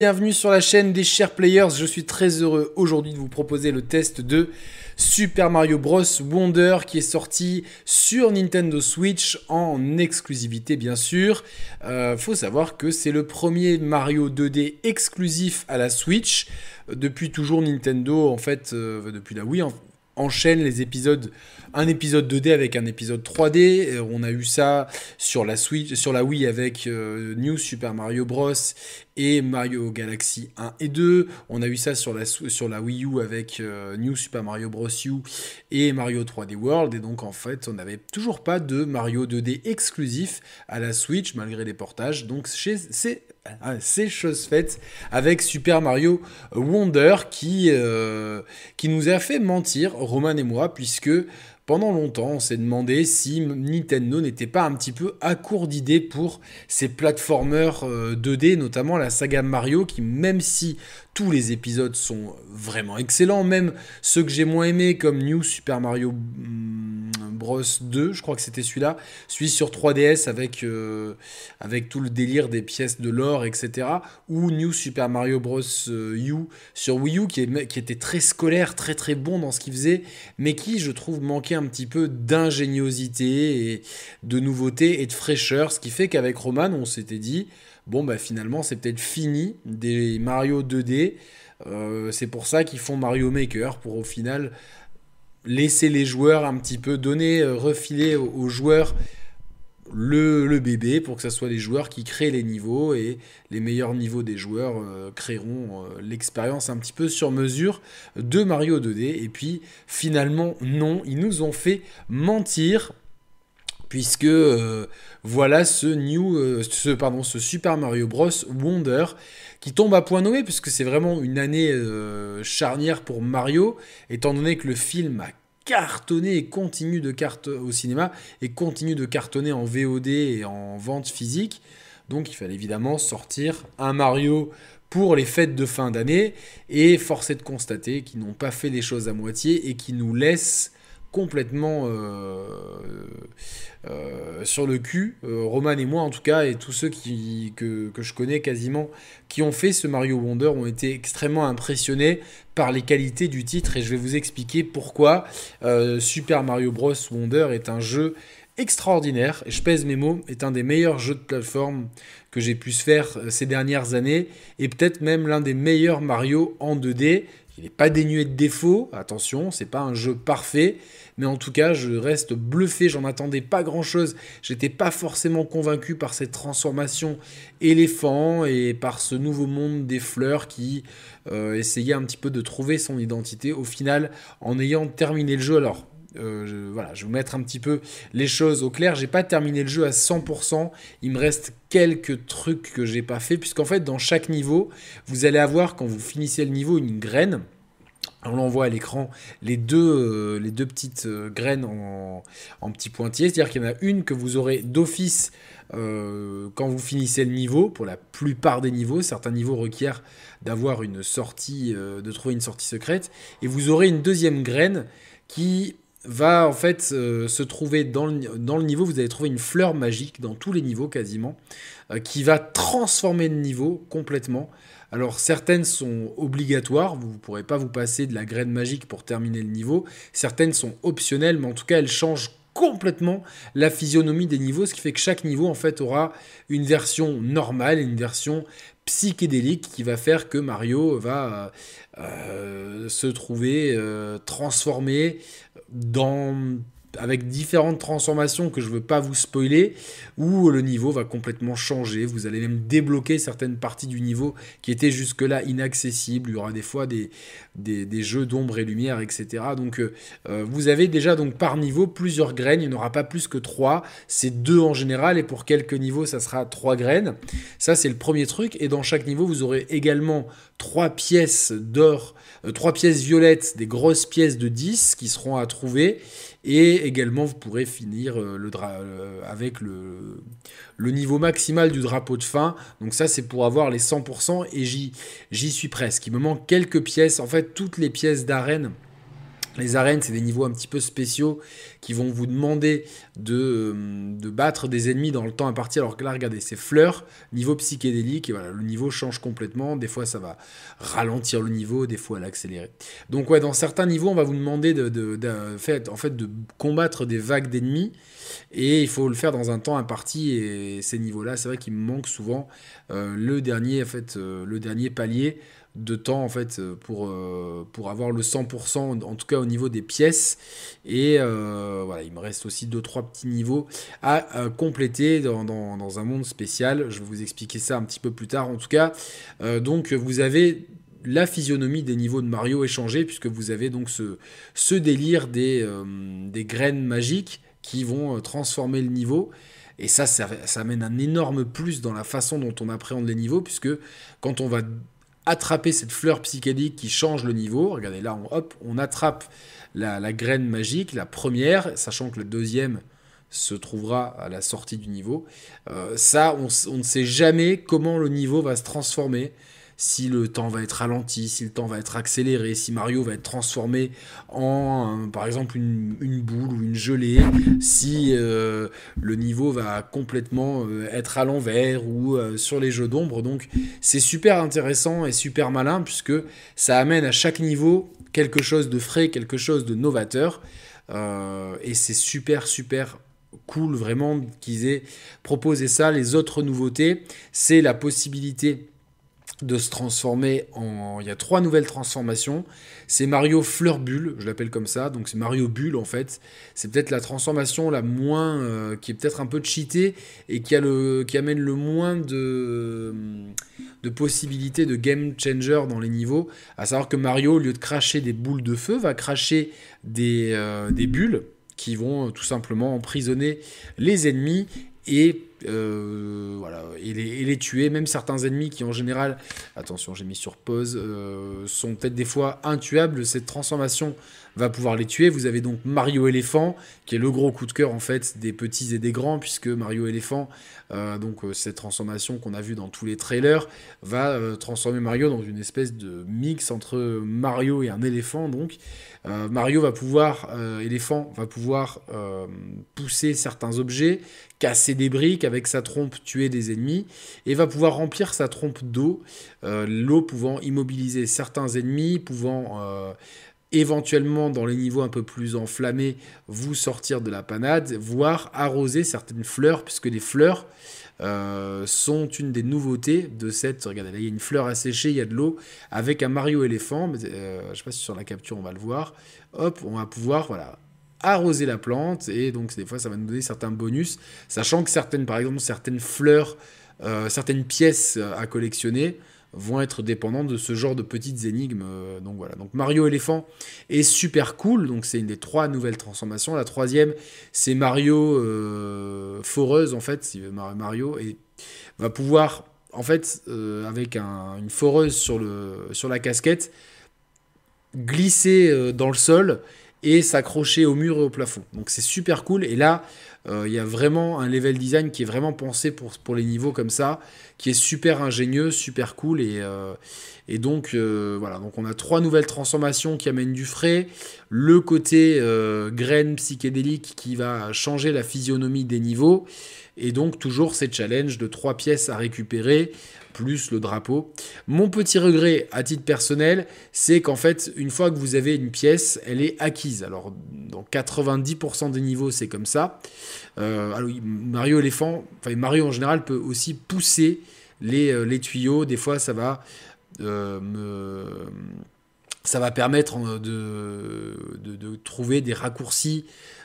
Bienvenue sur la chaîne des chers players, je suis très heureux aujourd'hui de vous proposer le test de Super Mario Bros Wonder qui est sorti sur Nintendo Switch en exclusivité bien sûr. Euh, faut savoir que c'est le premier Mario 2D exclusif à la Switch. Depuis toujours Nintendo en fait, euh, depuis la Wii enchaîne les épisodes, un épisode 2D avec un épisode 3D. Euh, on a eu ça sur la Switch, sur la Wii avec euh, New Super Mario Bros et Mario Galaxy 1 et 2. On a eu ça sur la, sur la Wii U avec euh, New Super Mario Bros U et Mario 3D World. Et donc en fait, on n'avait toujours pas de Mario 2D exclusif à la Switch malgré les portages. Donc c'est c'est chose faite avec Super Mario Wonder qui, euh, qui nous a fait mentir, Roman et moi, puisque pendant longtemps, on s'est demandé si Nintendo n'était pas un petit peu à court d'idées pour ces platformers 2D, euh, notamment la saga Mario, qui même si tous les épisodes sont vraiment excellents, même ceux que j'ai moins aimés comme New Super Mario mm, Bros. 2, je crois que c'était celui-là, celui sur 3DS avec, euh, avec tout le délire des pièces de l'or, etc. Ou New Super Mario Bros. Euh, U sur Wii U qui, qui était très scolaire, très très bon dans ce qu'il faisait, mais qui je trouve manquait un petit peu d'ingéniosité et de nouveauté et de fraîcheur, ce qui fait qu'avec Roman on s'était dit bon, bah finalement, c'est peut-être fini des Mario 2D. Euh, c'est pour ça qu'ils font Mario Maker, pour au final laisser les joueurs un petit peu donner, euh, refiler aux, joueurs le, bébé pour que ce soit les joueurs qui créent les niveaux et les meilleurs niveaux des joueurs euh, créeront l'expérience un petit peu sur mesure de Mario 2D. Et puis finalement, non, ils nous ont fait mentir puisque euh, voilà ce new, euh, ce, pardon, ce Super Mario Bros Wonder qui tombe à point nommé puisque c'est vraiment une année euh, charnière pour Mario, étant donné que le film a cartonné et continue de cartonner au cinéma et continue de cartonner en VOD et en vente physique. Donc il fallait évidemment sortir un Mario pour les fêtes de fin d'année et force est de constater qu'ils n'ont pas fait les choses à moitié et qu'ils nous laissent complètement euh, euh, sur le cul, euh, Roman et moi en tout cas, et tous ceux qui, que, que, je connais quasiment, qui ont fait ce Mario Wonder ont été extrêmement impressionnés par les qualités du titre, et je vais vous expliquer pourquoi Super Mario Bros. Wonder est un jeu extraordinaire, et je pèse mes mots, est un des meilleurs jeux de plateforme que j'ai pu faire ces dernières années, et peut-être même l'un des meilleurs Mario en 2D. Il n'est pas dénué de défauts, attention, c'est pas un jeu parfait, mais en tout cas, je reste bluffé, j'en attendais pas grand-chose. J'étais pas forcément convaincu par cette transformation éléphant et par ce nouveau monde des fleurs qui euh, essayait un petit peu de trouver son identité au final en ayant terminé le jeu. Alors, euh, je, voilà, je vais vous mettre un petit peu les choses au clair. J'ai pas terminé le jeu à 100%. Il me reste quelques trucs que j'ai pas fait, puisqu'en fait, dans chaque niveau, vous allez avoir, quand vous finissez le niveau, une graine. On l'envoie à l'écran les deux, euh, petites euh, graines en, en petits pointillés. C'est-à-dire qu'il y en a une que vous aurez d'office quand vous finissez le niveau. Pour la plupart des niveaux, certains niveaux requièrent d'avoir une sortie, de trouver une sortie secrète. Et vous aurez une deuxième graine qui va en fait euh, se trouver dans le, dans le, niveau, vous allez trouver une fleur magique dans tous les niveaux quasiment, euh, qui va transformer le niveau complètement. Alors certaines sont obligatoires, vous ne pourrez pas vous passer de la graine magique pour terminer le niveau, certaines sont optionnelles, mais en tout cas elles changent complètement la physionomie des niveaux, ce qui fait que chaque niveau en fait aura une version normale une version psychédélique qui va faire que Mario va euh, se trouver transformé dans avec différentes transformations que je ne veux pas vous spoiler, où le niveau va complètement changer. Vous allez même débloquer certaines parties du niveau qui étaient jusque-là inaccessibles. Il y aura des fois des, des, jeux d'ombre et lumière, etc. Donc euh, euh, vous avez déjà donc par niveau plusieurs graines. Il n'y en aura pas plus que trois. C'est deux en général et pour quelques niveaux ça sera trois graines. Ça c'est le premier truc. Et dans chaque niveau vous aurez également trois pièces d'or, trois pièces violettes, des grosses pièces de 10 qui seront à trouver. Et également, vous pourrez finir euh, le euh, avec le, le, niveau maximal du drapeau de fin. Donc ça, c'est pour avoir les 100% et j'y suis presque. Il me manque quelques pièces. En fait, toutes les pièces d'arène Les arènes, c'est des niveaux un petit peu spéciaux qui vont vous demander de, euh, battre des ennemis dans le temps imparti. Alors que là, regardez, c'est fleurs, niveau psychédélique, et voilà, le niveau change complètement. Des fois, ça va ralentir le niveau, des fois, l'accélérer. Donc, ouais, dans certains niveaux, on va vous demander de, combattre des vagues d'ennemis. Et il faut le faire dans un temps imparti. Et ces niveaux-là, c'est vrai qu'il me manque souvent euh, euh, le dernier palier de temps en fait euh, pour, euh, pour avoir le 100% en tout cas au niveau des pièces. Et euh, voilà il me reste aussi 2-3 petits niveaux à, compléter dans, un monde spécial. Je vais vous expliquer ça un petit peu plus tard en tout cas. Donc vous avez la physionomie des niveaux de Mario échangés puisque vous avez donc ce, délire des, des graines magiques qui vont transformer le niveau. Et ça, ça, ça amène un énorme plus dans la façon dont on appréhende les niveaux, puisque quand on va attraper cette fleur psychédélique qui change le niveau. Regardez là, on, hop, on attrape la, graine magique, la première, sachant que la deuxième se trouvera à la sortie du niveau. Euh, ça, on, ne sait jamais comment le niveau va se transformer si le temps va être ralenti, si le temps va être accéléré, si Mario va être transformé en, par exemple, une, boule ou une gelée, si euh, le niveau va complètement euh, être à l'envers ou euh, sur les jeux d'ombre. Donc c'est super intéressant et super malin puisque ça amène à chaque niveau quelque chose de frais, quelque chose de novateur. et c'est super, super cool vraiment qu'ils aient proposé ça. Les autres nouveautés, c'est la possibilité de se transformer en... Il y a trois nouvelles transformations. C'est Mario Fleur Bulle, je l'appelle comme ça. Donc c'est Mario Bulle en fait. C'est peut-être la transformation la moins... Euh, qui est peut-être un peu cheatée et qui, a le, qui amène le moins de, de possibilités de game changer dans les niveaux. À savoir que Mario, au lieu de cracher des boules de feu, va cracher des, euh, des bulles qui vont tout simplement emprisonner les ennemis et euh, et les, tuer. Même certains ennemis qui en général, attention, j'ai mis sur pause, euh, sont peut-être des fois intuables. Cette transformation va pouvoir les tuer. Vous avez donc Mario éléphant, qui est le gros coup de cœur en fait des petits et des grands, puisque Mario éléphant, euh, donc cette transformation qu'on a vue dans tous les trailers, va transformer Mario dans une espèce de mix entre Mario et un éléphant. Donc Mario va pouvoir, éléphant va pouvoir pousser certains objets, casser des briques avec sa trompe tuer des ennemis et va pouvoir remplir sa trompe d'eau, euh, l'eau pouvant immobiliser certains ennemis, pouvant euh, éventuellement dans les niveaux un peu plus enflammés vous sortir de la panade, voire arroser certaines fleurs, puisque les fleurs euh, sont une des nouveautés de cette. Regardez, là il y a une fleur asséchée, il y a de l'eau, avec un Mario éléphant, je ne sais pas si sur la capture on va le voir. Hop, on va pouvoir voilà, arroser la plante et donc des fois ça va nous donner certains bonus, sachant que certaines, par exemple, certaines fleurs, euh, certaines pièces euh, à collectionner vont être dépendantes de ce genre de petites énigmes. Euh, donc voilà. Donc Mario éléphant est super cool. Donc c'est une des trois nouvelles transformations. La troisième, c'est Mario foreuse en fait. Mario et va pouvoir en fait avec une foreuse sur la casquette glisser dans le sol et s'accrocher au mur et au plafond. Donc c'est super cool. Et là, euh, il y a vraiment un level design qui est vraiment pensé pour, pour les niveaux comme ça, qui est super ingénieux, super cool. Et, euh, et donc euh, voilà, donc on a trois nouvelles transformations qui amènent du frais. Le côté graine psychédélique qui va changer la physionomie des niveaux. Et donc toujours ces challenges de trois pièces à récupérer plus le drapeau. Mon petit regret à titre personnel, c'est qu'en fait, une fois que vous avez une pièce, elle est acquise. Alors, dans 90% des niveaux, c'est comme ça. Euh, Mario éléphant, enfin Mario en général peut aussi pousser les, euh, tuyaux. Des fois, ça va euh, me ça va permettre de, de, de, trouver des raccourcis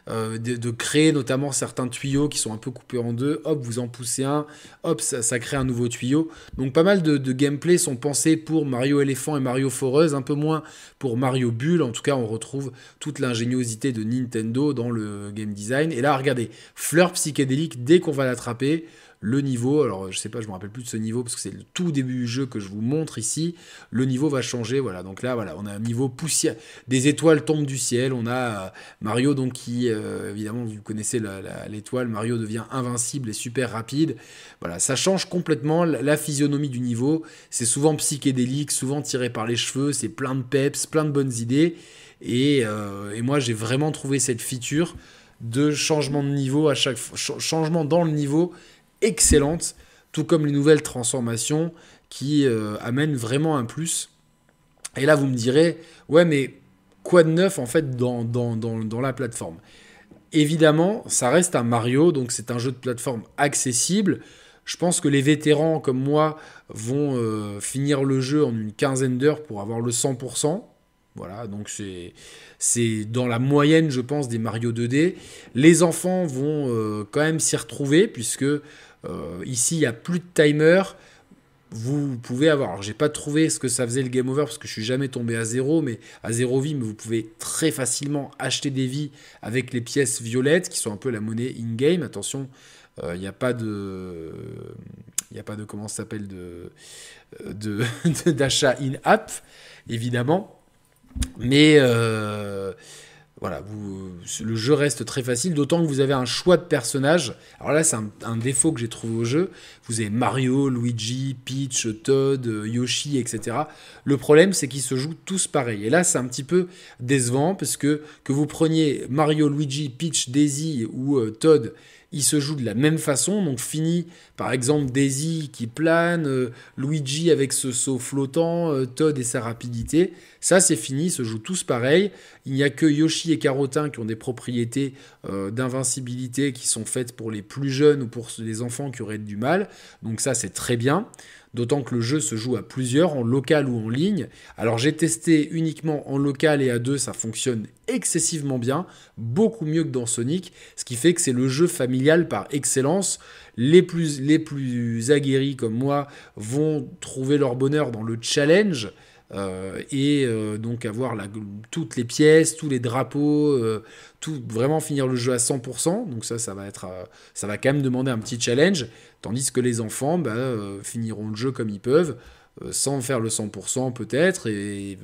euh, de, créer notamment certains tuyaux qui sont un peu coupés en deux. Hop, vous en poussez un, hop, ça, crée un nouveau tuyau. Donc pas mal de, gameplay sont pensés pour Mario éléphant et Mario foreuse, un peu moins pour Mario bulle. En tout cas, on retrouve toute l'ingéniosité de Nintendo dans le game design. Et là, regardez, fleur psychédélique, dès qu'on va l'attraper, le niveau, alors je sais pas, je me rappelle plus de ce niveau parce que c'est le tout début du jeu que je vous montre ici. Le niveau va changer, voilà. Donc là, voilà, on a un niveau poussière, des étoiles tombent du ciel. On a euh, Mario donc qui, euh, évidemment, vous connaissez l'étoile. Mario devient invincible et super rapide. Voilà, ça change complètement la, physionomie du niveau. C'est souvent psychédélique, souvent tiré par les cheveux. C'est plein de peps, plein de bonnes idées. Et, et moi, j'ai vraiment trouvé cette feature de changement de niveau à chaque changement dans le niveau excellente, tout comme les nouvelles transformations qui amènent vraiment un plus. Et là, vous me direz, ouais, mais quoi de neuf en fait dans, dans, dans, la plateforme? Évidemment, ça reste un Mario, donc c'est un jeu de plateforme accessible. Je pense que les vétérans comme moi vont euh, finir le jeu en une quinzaine d'heures pour avoir le 100%. Voilà, donc c'est, dans la moyenne, je pense, des Mario 2D. Les enfants vont euh, quand même s'y retrouver, puisque euh, ici, il n'y a plus de timer vous pouvez avoir. Alors, j'ai pas trouvé ce que ça faisait le game over parce que je suis jamais tombé à zéro, mais à zéro vie, mais vous pouvez très facilement acheter des vies avec les pièces violettes qui sont un peu la monnaie in-game. Attention, il euh, n'y a pas de. Il n'y a pas de. Comment ça s'appelle de, D'achat in-app, évidemment. Mais. Euh, voilà, le jeu reste très facile, d'autant que vous avez un choix de personnages. Alors là, c'est un, défaut que j'ai trouvé au jeu. Vous avez Mario, Luigi, Peach, Todd, Yoshi, etc. Le problème, c'est qu'ils se jouent tous pareil. Et là, c'est un petit peu décevant, parce que que vous preniez Mario, Luigi, Peach, Daisy ou euh, Todd il se joue de la même façon. Donc fini par exemple Daisy qui plane, euh, Luigi avec ce saut flottant, euh, Todd et sa rapidité. Ça c'est fini, se jouent tous pareil. Il n'y a que Yoshi et Carotin qui ont des propriétés euh, d'invincibilité qui sont faites pour les plus jeunes ou pour les enfants qui auraient du mal. Donc ça c'est très bien d'autant que le jeu se joue à plusieurs, en local ou en ligne. Alors j'ai testé uniquement en local et à deux, ça fonctionne excessivement bien, beaucoup mieux que dans Sonic, ce qui fait que c'est le jeu familial par excellence. Les plus, aguerris comme moi vont trouver leur bonheur dans le challenge. Euh, et euh, donc avoir toutes les pièces, tous les drapeaux, euh, vraiment finir le jeu à 100%. Donc ça, ça va être, ça va quand même demander un petit challenge. Tandis que les enfants bah, finiront le jeu comme ils peuvent, sans faire le 100% peut-être, et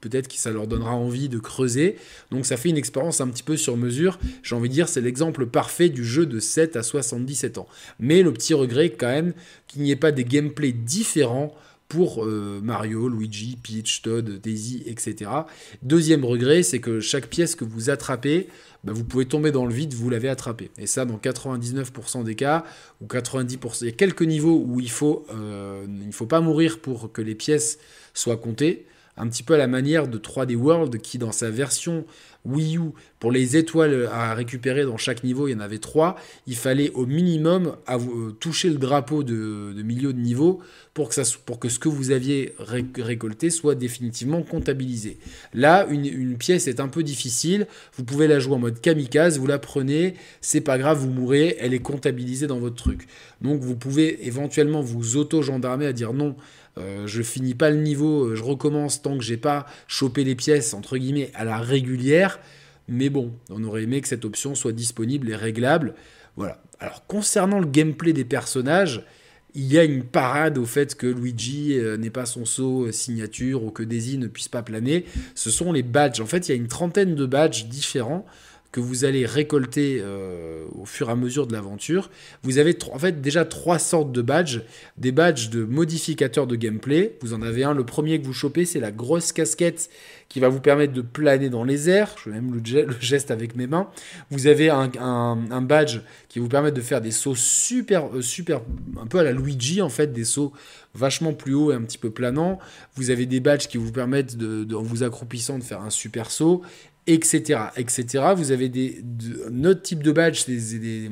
peut-être que ça leur donnera envie de creuser. Donc ça fait une expérience un petit peu sur mesure. J'ai envie de dire, c'est l'exemple parfait du jeu de 7 à 77 ans. Mais le petit regret quand même qu'il n'y ait pas des gameplays différents pour euh, Mario, Luigi, Peach, Todd, Daisy, etc. Deuxième regret, c'est que chaque pièce que vous attrapez, bah, vous pouvez tomber dans le vide, vous l'avez attrapé. Et ça, dans 99% des cas, ou 90%, il y a quelques niveaux où il faut, euh, il ne faut pas mourir pour que les pièces soient comptées. Un petit peu à la manière de 3D World qui, dans sa version Wii U, pour les étoiles à récupérer dans chaque niveau, il y en avait trois. Il fallait au minimum euh, toucher le drapeau de, milieu de niveau pour que, ça, pour que ce que vous aviez récolté soit définitivement comptabilisé. Là, une, pièce est un peu difficile. Vous pouvez la jouer en mode kamikaze, vous la prenez, c'est pas grave, vous mourrez, elle est comptabilisée dans votre truc. Donc vous pouvez éventuellement vous auto-gendarmer à dire non. Euh, je finis pas le niveau, euh, je recommence tant que j'ai pas chopé les pièces entre guillemets à la régulière. Mais bon, on aurait aimé que cette option soit disponible et réglable. Voilà. Alors concernant le gameplay des personnages, il y a une parade au fait que Luigi euh, n'ait pas son saut signature ou que Daisy ne puisse pas planer. Ce sont les badges. En fait, il y a une trentaine de badges différents que vous allez récolter euh, au fur et à mesure de l'aventure. Vous avez en fait déjà trois sortes de badges. Des badges de modificateurs de gameplay. Vous en avez un, le premier que vous chopez, c'est la grosse casquette qui va vous permettre de planer dans les airs. Je vais même le, geste avec mes mains. Vous avez un, badge qui vous permet de faire des sauts super, euh, super, un peu à la Luigi en fait, des sauts vachement plus hauts et un petit peu planants. Vous avez des badges qui vous permettent, de, en vous accroupissant, de faire un super saut etc., etc. Vous avez des, de, type de badge, des,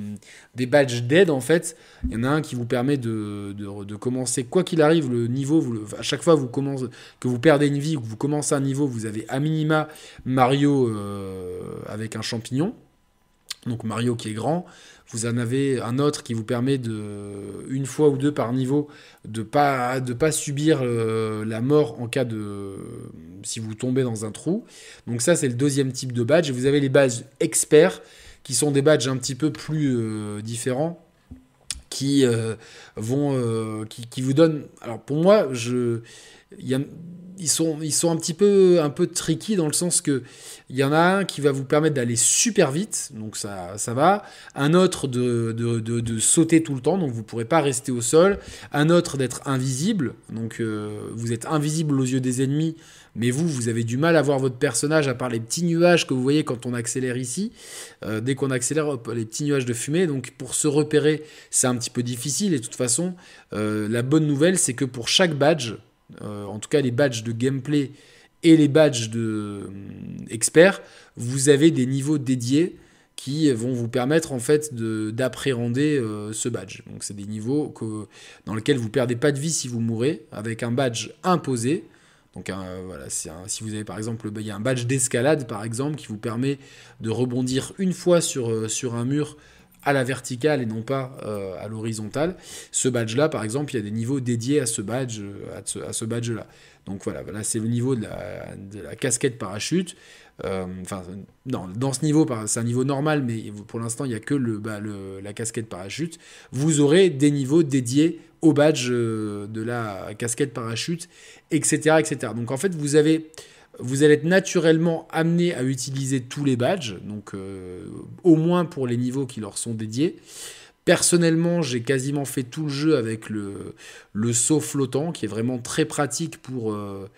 des, badges d'aide en fait. Il y en a un qui vous permet de, commencer, quoi qu'il arrive, le niveau, à chaque fois que vous perdez une vie ou que vous commencez un niveau, vous avez à minima Mario euh, avec un champignon. Donc Mario qui est grand. Vous en avez un autre qui vous permet de, une fois ou deux par niveau, de pas de pas subir euh, la mort en cas de si vous tombez dans un trou. Donc ça c'est le deuxième type de badge. Vous avez les badges experts qui sont des badges un petit peu plus euh, différents qui euh, vont qui, qui, vous donnent. Alors pour moi je y ils sont, ils sont un petit peu, un peu tricky dans le sens que il y en a un qui va vous permettre d'aller super vite, donc ça, ça va. Un autre de, de, de, sauter tout le temps, donc vous ne pourrez pas rester au sol. Un autre d'être invisible, donc euh, vous êtes invisible aux yeux des ennemis, mais vous, vous avez du mal à voir votre personnage à part les petits nuages que vous voyez quand on accélère ici. Euh, dès qu'on accélère, les petits nuages de fumée. Donc pour se repérer, c'est un petit peu difficile. Et de toute façon, euh, la bonne nouvelle, c'est que pour chaque badge, en tout cas les badges de gameplay et les badges de euh, experts, vous avez des niveaux dédiés qui vont vous permettre en fait d'appréhender euh, ce badge. Donc c'est des niveaux dans lesquels vous perdez pas de vie si vous mourrez, avec un badge imposé. Donc voilà, si vous avez par exemple, il y a un badge d'escalade par exemple qui vous permet de rebondir une fois sur, euh, sur un mur à la verticale et non pas à l'horizontale. Ce badge-là, par exemple, il y a des niveaux dédiés à ce badge, à ce badge-là. Donc voilà, là c'est le niveau de la, casquette parachute. Euh, enfin, dans ce niveau, c'est un niveau normal, mais pour l'instant, il n'y a que le, la casquette parachute. Vous aurez des niveaux dédiés au badge euh, de la casquette parachute, etc., etc. Donc en fait, vous avez, vous allez être naturellement amené à utiliser tous les badges, donc euh, au moins pour les niveaux qui leur sont dédiés. Personnellement, j'ai quasiment fait tout le jeu avec le, saut flottant, qui est vraiment très pratique pour, euh,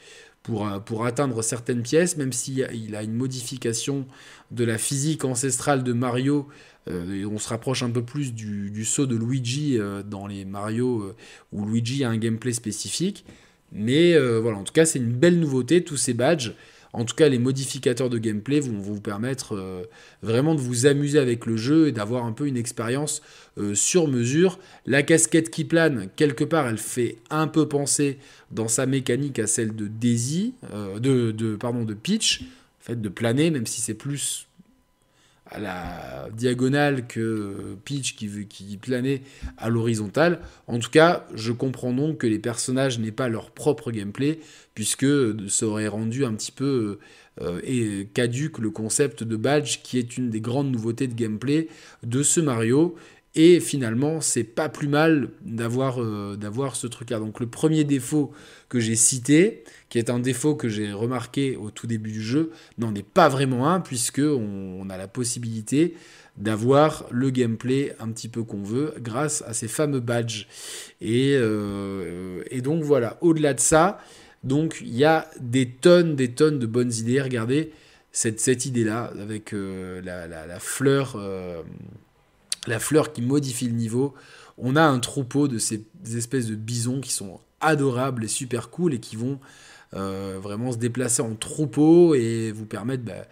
pour, euh, pour atteindre certaines pièces, même s'il il a une modification de la physique ancestrale de Mario. Euh, on se rapproche un peu plus du, saut de Luigi dans les Mario où Luigi a un gameplay spécifique. Mais voilà, en tout cas, c'est une belle nouveauté, tous ces badges. En tout cas, les modificateurs de gameplay vont vous permettre euh, vraiment de vous amuser avec le jeu et d'avoir un peu une expérience euh, sur mesure. La casquette qui plane, quelque part, elle fait un peu penser dans sa mécanique à celle de Daisy, euh, de, de, pardon, de Peach, en fait, de planer, même si c'est plus à la diagonale que Peach qui, qui planait à l'horizontale. En tout cas, je comprends donc que les personnages n'aient pas leur propre gameplay, puisque ça aurait rendu un petit peu euh, caduque le concept de badge, qui est une des grandes nouveautés de gameplay de ce Mario. Et finalement, c'est pas plus mal d'avoir euh, d'avoir ce truc-là. Donc le premier défaut que j'ai cité, qui est un défaut que j'ai remarqué au tout début du jeu, n'en est pas vraiment un, puisque on, a la possibilité d'avoir le gameplay un petit peu qu'on veut grâce à ces fameux badges. Et, euh, et donc voilà, au-delà de ça, donc il y a des tonnes, des tonnes de bonnes idées. Regardez cette, cette idée-là avec euh, la, la, fleur la fleur qui modifie le niveau. On a un troupeau de ces espèces de bisons qui sont adorables et super cool et qui vont euh, vraiment se déplacer en troupeau et vous permettre, bah,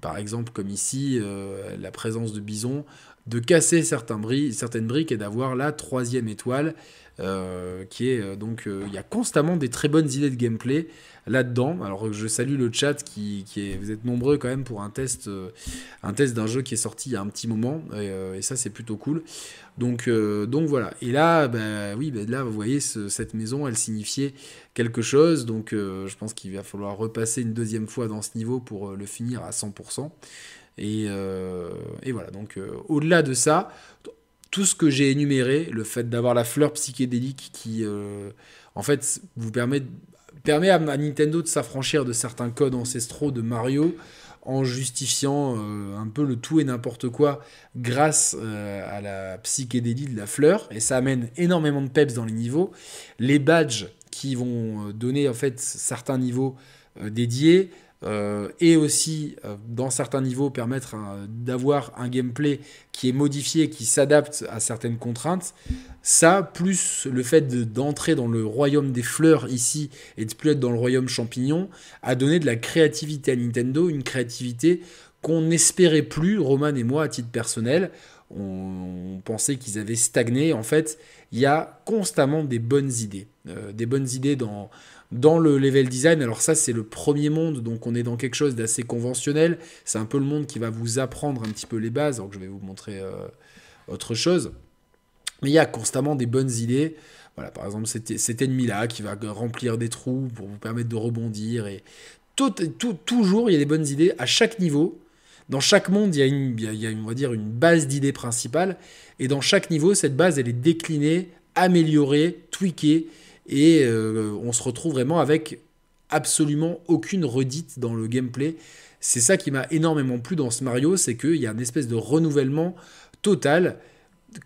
par exemple comme ici, euh, la présence de bisons, de casser certaines briques et d'avoir la troisième étoile euh, qui est donc il y a constamment des très bonnes idées de gameplay là-dedans. Alors je salue le chat qui, est, vous êtes nombreux quand même pour un test, euh, un test d'un jeu qui est sorti il y a un petit moment et, euh, ça c'est plutôt cool. Donc, euh, donc voilà. Et là, bah, oui, bah, là vous voyez cette maison, elle signifiait quelque chose. Donc je pense qu'il va falloir repasser une deuxième fois dans ce niveau pour le finir à 100%. Et, et voilà. Donc au-delà de ça tout ce que j'ai énuméré, le fait d'avoir la fleur psychédélique qui, en fait, vous permet à, Nintendo de s'affranchir de certains codes ancestraux de Mario en justifiant euh, un peu le tout et n'importe quoi grâce euh, à la psychédélie de la fleur. Et ça amène énormément de peps dans les niveaux. Les badges qui vont euh, donner en fait certains niveaux dédiés euh, et aussi, euh, dans certains niveaux, permettre d'avoir un gameplay qui est modifié, qui s'adapte à certaines contraintes. Ça, plus le fait d'entrer dans le royaume des fleurs ici et de plus être dans le royaume champignon, a donné de la créativité à Nintendo, une créativité qu'on n'espérait plus, Roman et moi, à titre personnel. On, pensait qu'ils avaient stagné. En fait, il y a constamment des bonnes idées. Euh, des bonnes idées dans, dans le level design, alors ça c'est le premier monde, donc on est dans quelque chose d'assez conventionnel. C'est un peu le monde qui va vous apprendre un petit peu les bases, donc je vais vous montrer euh, autre chose. Mais il y a constamment des bonnes idées. Voilà, par exemple cet, ennemi-là qui va remplir des trous pour vous permettre de rebondir. Et tout, toujours il y a des bonnes idées à chaque niveau. Dans chaque monde, il y a, une, il y a on va dire, une base d'idées principale. Et dans chaque niveau, cette base, elle est déclinée, améliorée, tweakée et euh, on se retrouve vraiment avec absolument aucune redite dans le gameplay. C'est ça qui m'a énormément plu dans ce Mario, c'est qu'il y a une espèce de renouvellement total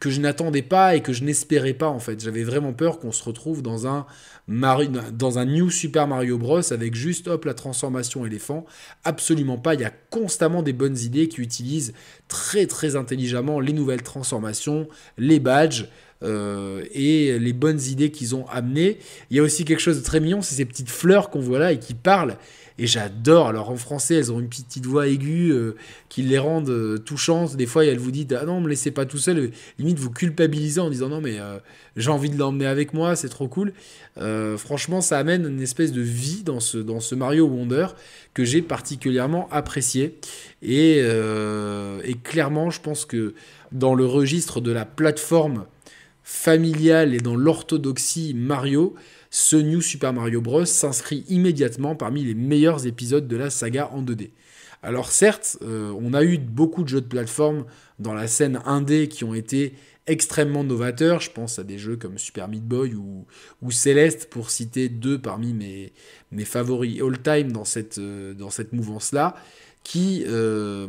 que je n'attendais pas et que je n'espérais pas en fait. J'avais vraiment peur qu'on se retrouve dans un, dans un New Super Mario Bros avec juste hop la transformation éléphant. Absolument pas. Il y a constamment des bonnes idées qui utilisent très très intelligemment les nouvelles transformations, les badges. Euh, et les bonnes idées qu'ils ont amenées. Il y a aussi quelque chose de très mignon, c'est ces petites fleurs qu'on voit là et qui parlent et j'adore. Alors en français, elles ont une petite voix aiguë euh, qui les rendent euh, touchantes. Des fois, elles vous disent Ah non, me laissez pas tout seul. Limite, vous culpabilisez en disant Non, mais j'ai envie de l'emmener avec moi, c'est trop cool. franchement, ça amène une espèce de vie dans ce, dans ce Mario Wonder que j'ai particulièrement apprécié. Et, et clairement, je pense que dans le registre de la plateforme familiale et dans l'orthodoxie Mario, ce New Super Mario Bros. s'inscrit immédiatement parmi les meilleurs épisodes de la saga en 2D. Alors certes, euh, on a eu beaucoup de jeux de plateforme dans la scène 1D qui ont été extrêmement novateurs. Je pense à des jeux comme Super Meat Boy ou, ou Celeste, pour citer deux parmi mes, mes favoris all-time dans cette, euh, dans cette mouvance-là, qui, euh,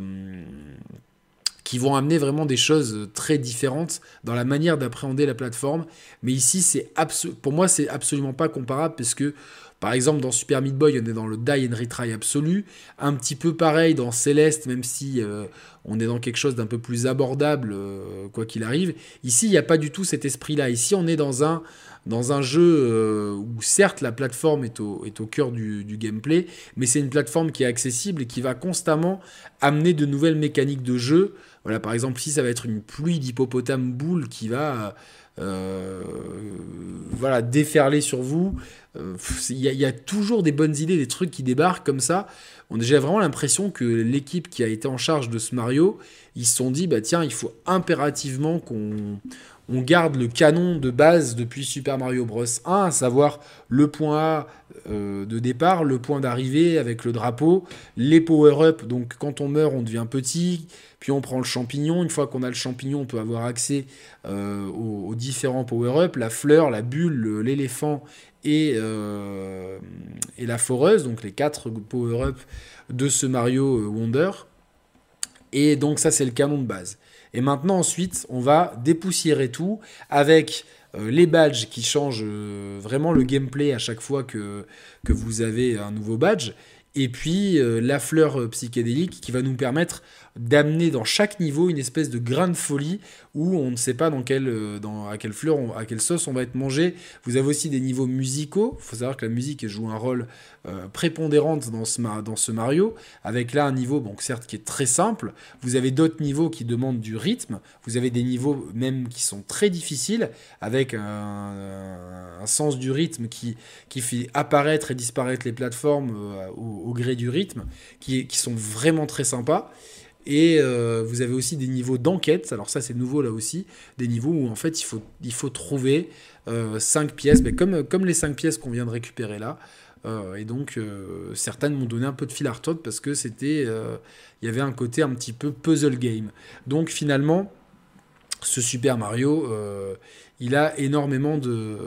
qui vont amener vraiment des choses très différentes dans la manière d'appréhender la plateforme. Mais ici, c'est pour moi, c'est absolument pas comparable parce que, par exemple, dans Super Meat Boy, on est dans le die and retry absolu. Un petit peu pareil dans Céleste, même si euh, on est dans quelque chose d'un peu plus abordable, euh, quoi qu'il arrive. Ici, il n'y a pas du tout cet esprit-là. Ici, on est dans un, dans un jeu euh, où certes la plateforme est au, est au cœur du, du gameplay, mais c'est une plateforme qui est accessible et qui va constamment amener de nouvelles mécaniques de jeu voilà, par exemple, si ça va être une pluie d'hippopotame boule qui va euh, voilà, déferler sur vous, euh, il y, a toujours des bonnes idées, des trucs qui débarquent comme ça. J'ai vraiment l'impression que l'équipe qui a été en charge de ce Mario, ils se sont dit, bah tiens, il faut impérativement qu'on on garde le canon de base depuis Super Mario Bros 1, à savoir le point A euh, de départ, le point d'arrivée avec le drapeau, les power-up, donc quand on meurt on devient petit, puis on prend le champignon, une fois qu'on a le champignon on peut avoir accès euh, aux, différents power-up, la fleur, la bulle, l'éléphant et, euh, et la foreuse, donc les quatre power-up de ce Mario Wonder. Et donc ça c'est le canon de base. Et maintenant, ensuite, on va dépoussiérer tout avec euh, les badges qui changent euh, vraiment le gameplay à chaque fois que, que vous avez un nouveau badge. Et puis euh, la fleur psychédélique qui va nous permettre d'amener dans chaque niveau une espèce de grain de folie où on ne sait pas dans quelle, euh, dans, à quelle fleur, à quelle sauce on va être mangé. Vous avez aussi des niveaux musicaux. Il faut savoir que la musique joue un rôle euh, prépondérant dans ce, dans ce Mario, avec là un niveau, certes, qui est très simple. Vous avez d'autres niveaux qui demandent du rythme. Vous avez des niveaux même qui sont très difficiles, avec un, sens du rythme qui, qui fait apparaître et disparaître les plateformes euh, gré du rythme, qui, sont vraiment très sympas. Et euh, vous avez aussi des niveaux d'enquête. Alors ça, c'est nouveau là aussi. Des niveaux où en fait, il faut, il faut trouver euh, 5 pièces, mais comme, comme les 5 pièces qu'on vient de récupérer là. Euh, et donc, euh, certaines m'ont donné un peu de fil à retordre parce que c'était, il y avait un côté un petit peu puzzle game. Donc finalement, ce Super Mario, il a énormément de,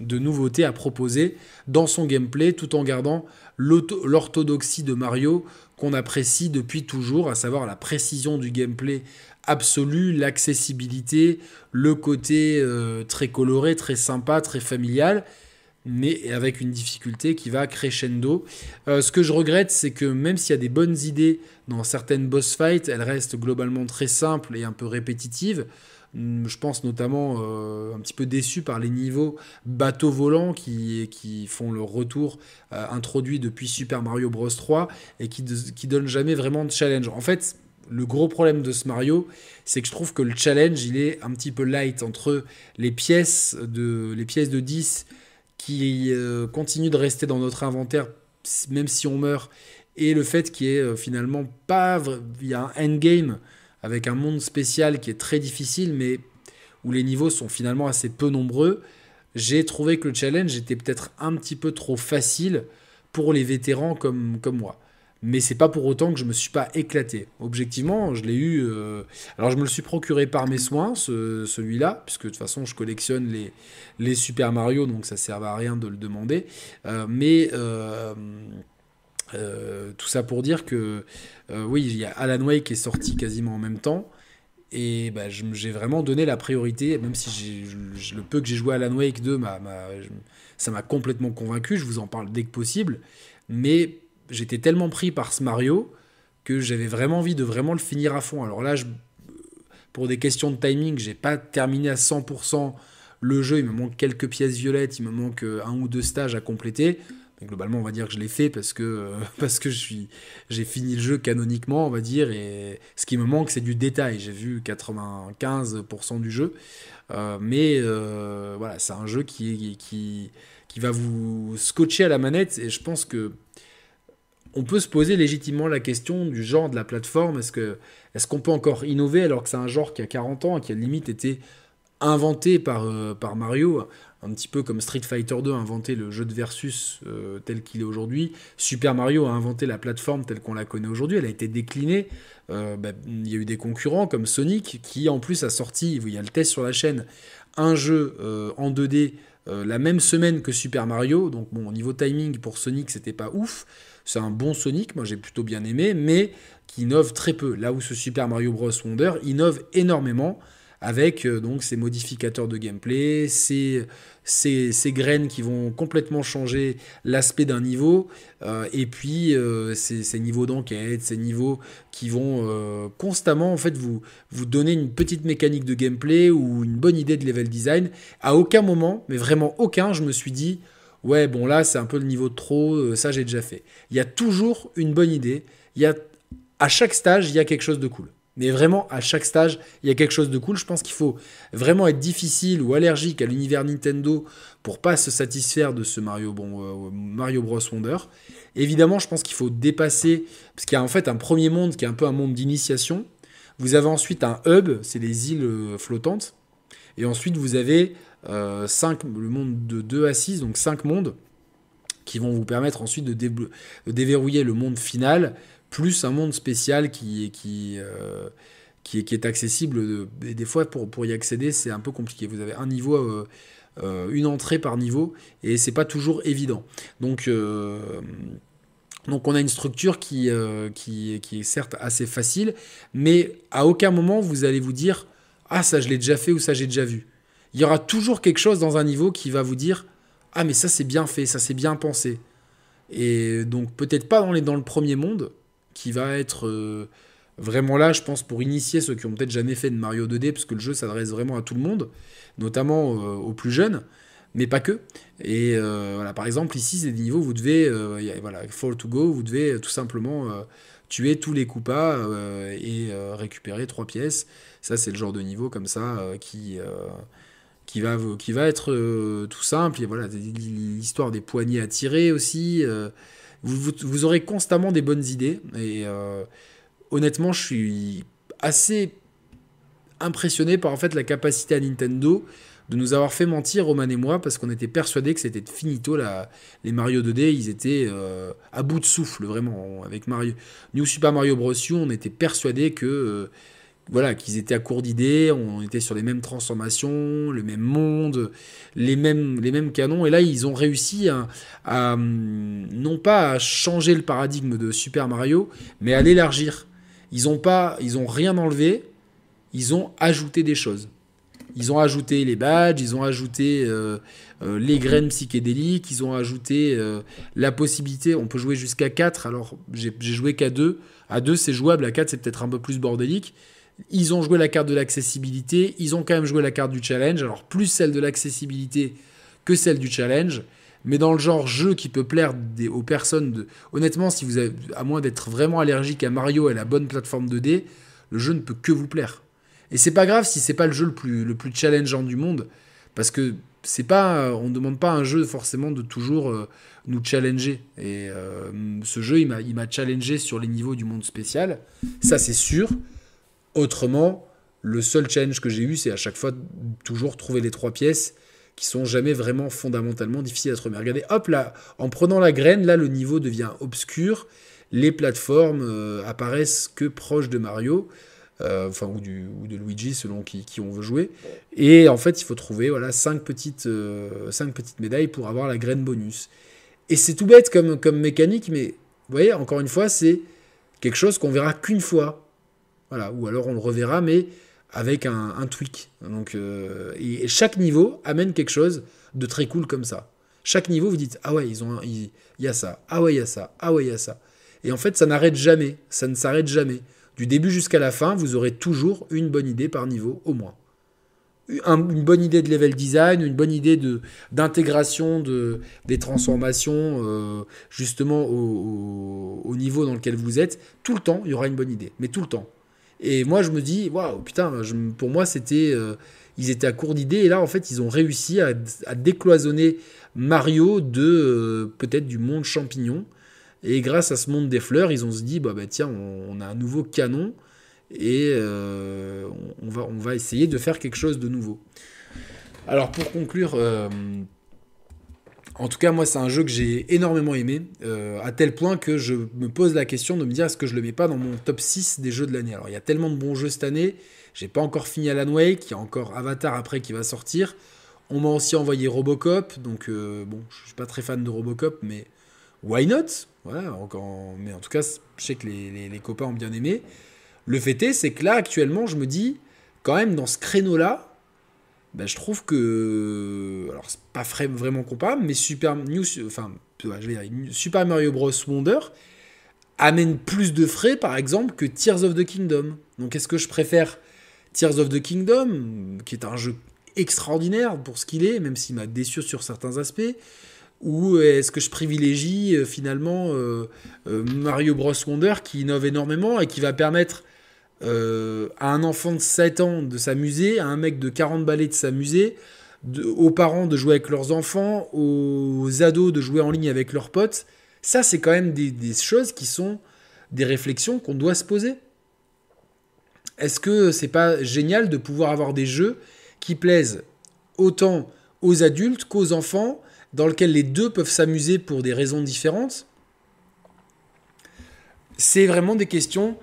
de, nouveautés à proposer dans son gameplay tout en gardant l'orthodoxie de Mario qu'on apprécie depuis toujours, à savoir la précision du gameplay absolu, l'accessibilité, le côté euh, très coloré, très sympa, très familial, mais avec une difficulté qui va crescendo. Euh, ce que je regrette, c'est que même s'il y a des bonnes idées dans certaines boss fights, elles restent globalement très simples et un peu répétitives. Mm, je pense notamment euh, un petit peu déçu par les niveaux bateaux volants qui, qui font leur retour euh, introduit depuis Super Mario Bros 3 et qui, qui donnent jamais vraiment de challenge. En fait, le gros problème de ce Mario, c'est que je trouve que le challenge, il est un petit peu light entre les pièces de, les pièces de 10 qui euh, continuent de rester dans notre inventaire même si on meurt et le fait qu'il y ait finalement pas... Il y a un endgame avec un monde spécial qui est très difficile, mais où les niveaux sont finalement assez peu nombreux, j'ai trouvé que le challenge était peut-être un petit peu trop facile pour les vétérans comme, comme moi. mais c'est pas pour autant que je me suis pas éclaté. Objectivement, je l'ai eu. Euh, alors, je me le suis procuré par mes soins, celui-là, puisque de toute façon, je collectionne les, les Super Mario, donc ça sert à rien de le demander. Euh, mais. Tout ça pour dire que oui, il y a Alan Wake qui est sorti quasiment en même temps. Et bah, j'ai vraiment donné la priorité, même si le peu que j'ai joué à Alan Wake 2, ça m'a complètement convaincu, je vous en parle dès que possible. Mais j'étais tellement pris par ce Mario que j'avais vraiment envie de vraiment le finir à fond. Alors là, pour des questions de timing, j'ai pas terminé à 100% le jeu, il me manque quelques pièces violettes, il me manque un ou deux stages à compléter globalement, on va dire que je l'ai fait parce que, euh, j'ai fini le jeu canoniquement, on va dire, et ce qui me manque, c'est du détail. J'ai vu 95% du jeu, euh, mais euh, voilà, c'est un jeu qui, va vous scotcher à la manette, et je pense que on peut se poser légitimement la question du genre de la plateforme. Est-ce que est-ce qu'on peut encore innover alors que c'est un genre qui a 40 ans, qui a limite été inventé par Mario? Un petit peu comme Street Fighter 2 a inventé le jeu de versus euh, tel qu'il est aujourd'hui, Super Mario a inventé la plateforme telle qu'on la connaît aujourd'hui, elle a été déclinée. Euh, bah, il y a eu des concurrents comme Sonic qui en plus a sorti, il y a le test sur la chaîne, un jeu euh, en 2D la même semaine que Super Mario. Donc bon, au niveau timing pour Sonic, c'était pas ouf. C'est un bon Sonic, moi j'ai plutôt bien aimé, mais qui innove très peu. Là où ce Super Mario Bros. Wonder innove énormément avec donc ces modificateurs de gameplay, ces, ces, graines qui vont complètement changer l'aspect d'un niveau, euh, et puis euh, ces, niveaux d'enquête, ces niveaux qui vont euh, constamment en fait vous, vous donner une petite mécanique de gameplay ou une bonne idée de level design. À aucun moment, mais vraiment aucun, je me suis dit ouais bon là c'est un peu le niveau de trop, ça j'ai déjà fait. Il y a toujours une bonne idée, il y a à chaque stage il y a quelque chose de cool. Mais vraiment, à chaque stage, il y a quelque chose de cool. Je pense qu'il faut vraiment être difficile ou allergique à l'univers Nintendo pour pas se satisfaire de ce euh, Mario Bros Wonder. Évidemment, je pense qu'il faut dépasser, parce qu'il y a en fait un premier monde qui est un peu un monde d'initiation. Vous avez ensuite un hub, c'est les îles euh, flottantes. Et ensuite, vous avez euh, le monde de 2 à 6, donc 5 mondes, qui vont vous permettre ensuite de déverrouiller le monde final plus un monde spécial qui, qui, euh, est accessible. Et des fois, pour, y accéder, c'est un peu compliqué. Vous avez un niveau, euh, euh, une entrée par niveau, et c'est pas toujours évident. Donc, on a une structure qui, qui, qui, est certes assez facile, mais à aucun moment vous allez vous dire Ah, ça je l'ai déjà fait ou ça j'ai déjà vu. Il y aura toujours quelque chose dans un niveau qui va vous dire Ah, mais ça c'est bien fait, ça c'est bien pensé. Et donc peut-être pas dans, les, dans le premier monde, qui va être euh, vraiment là, je pense, pour initier ceux qui ont peut-être jamais fait de Mario 2D, parce que le jeu s'adresse vraiment à tout le monde, notamment euh, aux plus jeunes, mais pas que. Et euh, voilà, par exemple, ici, c'est des niveaux où vous devez, voilà, Fall to Go, vous devez tout simplement tuer tous les coupas et récupérer trois pièces. Ça, c'est le genre de niveau comme ça qui qui va, qui va être tout simple. Et voilà, l'histoire des poignées à tirer aussi vous, aurez constamment des bonnes idées. Et euh, honnêtement, je suis assez impressionné par en fait la capacité à Nintendo de nous avoir fait mentir, Roman et moi, parce qu'on était persuadés que c'était finito. La, les Mario 2D, ils étaient euh, à bout de souffle, vraiment. Avec Mario, New Super Mario Bros. On était persuadés que euh, voilà, qu'ils étaient à court d'idées, on était sur les mêmes transformations, le même monde, les mêmes, les mêmes canons. Et là, ils ont réussi à, non pas à changer le paradigme de Super Mario, mais à l'élargir. Ils n'ont pas, ils ont rien enlevé, ils ont ajouté des choses. Ils ont ajouté les badges, ils ont ajouté euh, euh, les graines psychédéliques, ils ont ajouté euh, la possibilité, on peut jouer jusqu'à 4, alors j'ai joué qu'à 2. À 2 c'est jouable, à 4 c'est peut-être un peu plus bordélique. Ils ont joué la carte de l'accessibilité, ils ont quand même joué la carte du challenge, alors plus celle de l'accessibilité que celle du challenge, mais dans le genre jeu qui peut plaire aux personnes. Honnêtement, si vous à moins d'être vraiment allergique à Mario et à la bonne plateforme 2D, le jeu ne peut que vous plaire. Et c'est pas grave si c'est pas le jeu le plus, le plus challengeant du monde, parce que c'est pas, on ne demande pas à un jeu forcément de toujours euh, nous challenger. Et euh, ce jeu, il m'a challengé sur les niveaux du monde spécial, ça c'est sûr. Autrement, le seul challenge que j'ai eu, c'est à chaque fois toujours trouver les trois pièces qui sont jamais vraiment fondamentalement difficiles à trouver. Regardez, hop là, en prenant la graine, là le niveau devient obscur les plateformes apparaissent que proches de Mario. enfin, ou, de Luigi, selon qui, on veut jouer. Et en fait, il faut trouver voilà, 5 petites, cinq petites médailles pour avoir la graine bonus. Et c'est tout bête comme, comme mécanique, mais vous voyez, encore une fois, c'est quelque chose qu'on verra qu'une fois. Voilà, ou alors on le reverra, mais avec un, tweak. Donc, euh, et, chaque niveau amène quelque chose de très cool comme ça. Chaque niveau, vous dites, ah ouais, ils ont, il y a ça, ah ouais, il y a ça, ah ouais, il y a ça. Et en fait, ça n'arrête jamais, ça ne s'arrête jamais. Du début jusqu'à la fin, vous aurez toujours une bonne idée par niveau, au moins une bonne idée de level design, une bonne idée de d'intégration de, des transformations euh, justement au, niveau dans lequel vous êtes, tout le temps, il y aura une bonne idée, mais tout le temps. Et moi, je me dis, waouh, putain, pour moi, c'était, euh, ils étaient à court d'idées, et là, en fait, ils ont réussi à, décloisonner Mario de euh, peut-être du monde champignon. Et grâce à ce monde des fleurs, ils ont se dit, bah, bah tiens, on a un nouveau canon et euh, on, va, on va essayer de faire quelque chose de nouveau. Alors pour conclure, en tout cas moi c'est un jeu que j'ai énormément aimé, euh, à tel point que je me pose la question de me dire est-ce que je le mets pas dans mon top 6 des jeux de l'année? Alors il y a tellement de bons jeux cette année, j'ai pas encore fini Alan Wake, il y a encore Avatar après qui va sortir. On m'a aussi envoyé Robocop, donc bon, je suis pas très fan de Robocop, mais why not? Voilà, mais en tout cas, je sais que les, les copains ont bien aimé. Le fait est, c'est que là, actuellement, je me dis, quand même, dans ce créneau-là, ben, je trouve que. Alors, c'est pas vraiment comparable, mais Super, enfin, Super Mario Bros. Wonder amène plus de frais, par exemple, que Tears of the Kingdom. Donc, est-ce que je préfère Tears of the Kingdom, qui est un jeu extraordinaire pour ce qu'il est, même s'il m'a déçu sur certains aspects ou est-ce que je privilégie euh, finalement euh, euh, Mario Bros Wonder qui innove énormément et qui va permettre euh, à un enfant de 7 ans de s'amuser, à un mec de 40 balais de s'amuser, aux parents de jouer avec leurs enfants, aux ados de jouer en ligne avec leurs potes. Ça, c'est quand même des, choses qui sont des réflexions qu'on doit se poser. Est-ce que c'est pas génial de pouvoir avoir des jeux qui plaisent autant aux adultes qu'aux enfants, dans lesquels les deux peuvent s'amuser pour des raisons différentes? C'est vraiment des questions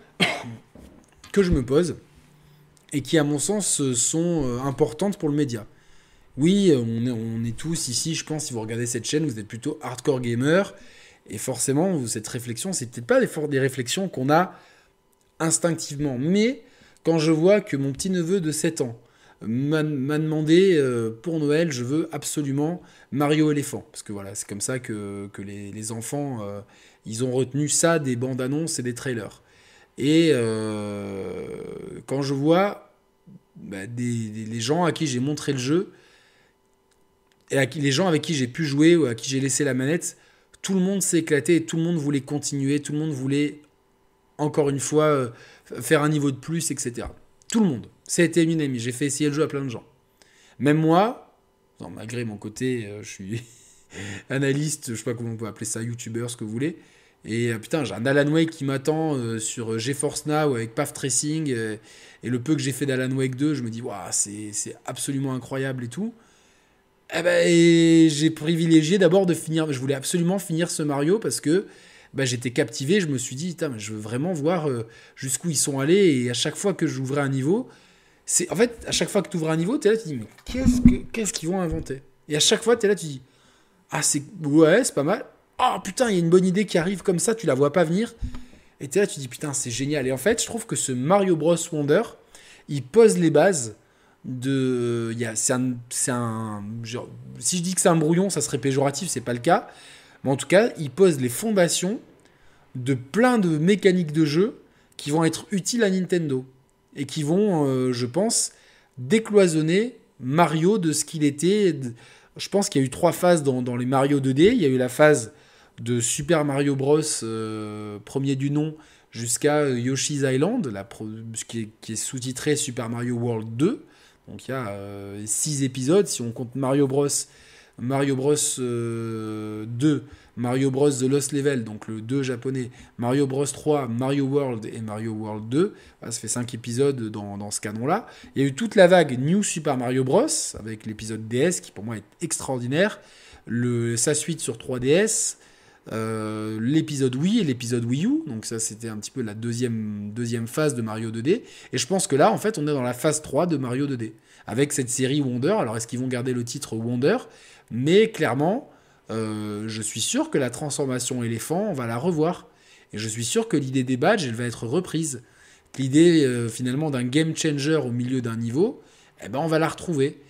que je me pose et qui, à mon sens, sont euh, importantes pour le média. Oui, on est, tous ici, je pense, si vous regardez cette chaîne, vous êtes plutôt hardcore gamer. Et forcément, cette réflexion, c'est peut-être pas des réflexions qu'on a instinctivement. Mais quand je vois que mon petit neveu de 7 ans m'a demandé euh, pour Noël, je veux absolument Mario éléphant. Parce que voilà, c'est comme ça que, les, enfants, euh, ils ont retenu ça des bandes annonces et des trailers. Et euh, quand je vois bah, les gens à qui j'ai montré le jeu, et à qui, les gens avec qui j'ai pu jouer ou à qui j'ai laissé la manette, tout le monde s'est éclaté et tout le monde voulait continuer, tout le monde voulait encore une fois euh, faire un niveau de plus, etc. Tout le monde. Été une amie. J'ai fait essayer le jeu à plein de gens. Même moi, malgré mon côté, euh, je suis analyste, je sais pas comment on peut appeler ça, youtubeur, ce que vous voulez. Et euh, putain, j'ai un Alan Wake qui m'attend euh, sur GeForce Now avec Path Tracing. Euh, et le peu que j'ai fait d'Alan Wake 2, je me dis, waouh, c'est absolument incroyable et tout. Eh ben, j'ai privilégié d'abord de finir. Je voulais absolument finir ce Mario parce que bah, j'étais captivé. Je me suis dit, je veux vraiment voir jusqu'où ils sont allés. Et à chaque fois que j'ouvrais un niveau, c'est en fait, à chaque fois que tu ouvres un niveau, tu es là, tu dis, mais qu'est-ce qu'ils vont inventer? Et à chaque fois, tu es là, tu dis, ah, c'est ouais, c'est pas mal oh putain, il y a une bonne idée qui arrive comme ça, tu la vois pas venir. Et tu là, tu dis putain, c'est génial. Et en fait, je trouve que ce Mario Bros Wonder, il pose les bases de. C'est un, si je dis que c'est un brouillon, ça serait péjoratif, c'est pas le cas. Mais en tout cas, il pose les fondations de plein de mécaniques de jeu qui vont être utiles à Nintendo et qui vont, euh, je pense, décloisonner Mario de ce qu'il était. Je pense qu'il y a eu trois phases dans, dans les Mario 2D. Il y a eu la phase de Super Mario Bros, euh, premier du nom, jusqu'à euh, Yoshi's Island, la qui est, sous-titré Super Mario World 2. Donc il y a 6 euh, épisodes, si on compte Mario Bros, Mario Bros 2, Mario Bros The Lost Level, donc le 2 japonais, Mario Bros 3, Mario World et Mario World 2. ça fait 5 épisodes dans, ce canon-là. Il y a eu toute la vague New Super Mario Bros, avec l'épisode DS qui pour moi est extraordinaire. Sa suite sur 3DS, l'épisode Wii et l'épisode Wii U. Donc ça, c'était un petit peu la deuxième, deuxième phase de Mario 2D. Et je pense que là, en fait, on est dans la phase 3 de Mario 2D. Avec cette série Wonder. Alors, est-ce qu'ils vont garder le titre Wonder? Mais clairement, je suis sûr que la transformation éléphant, on va la revoir. Et je suis sûr que l'idée des badges, elle va être reprise. L'idée, finalement, d'un game changer au milieu d'un niveau, eh ben, on va la retrouver.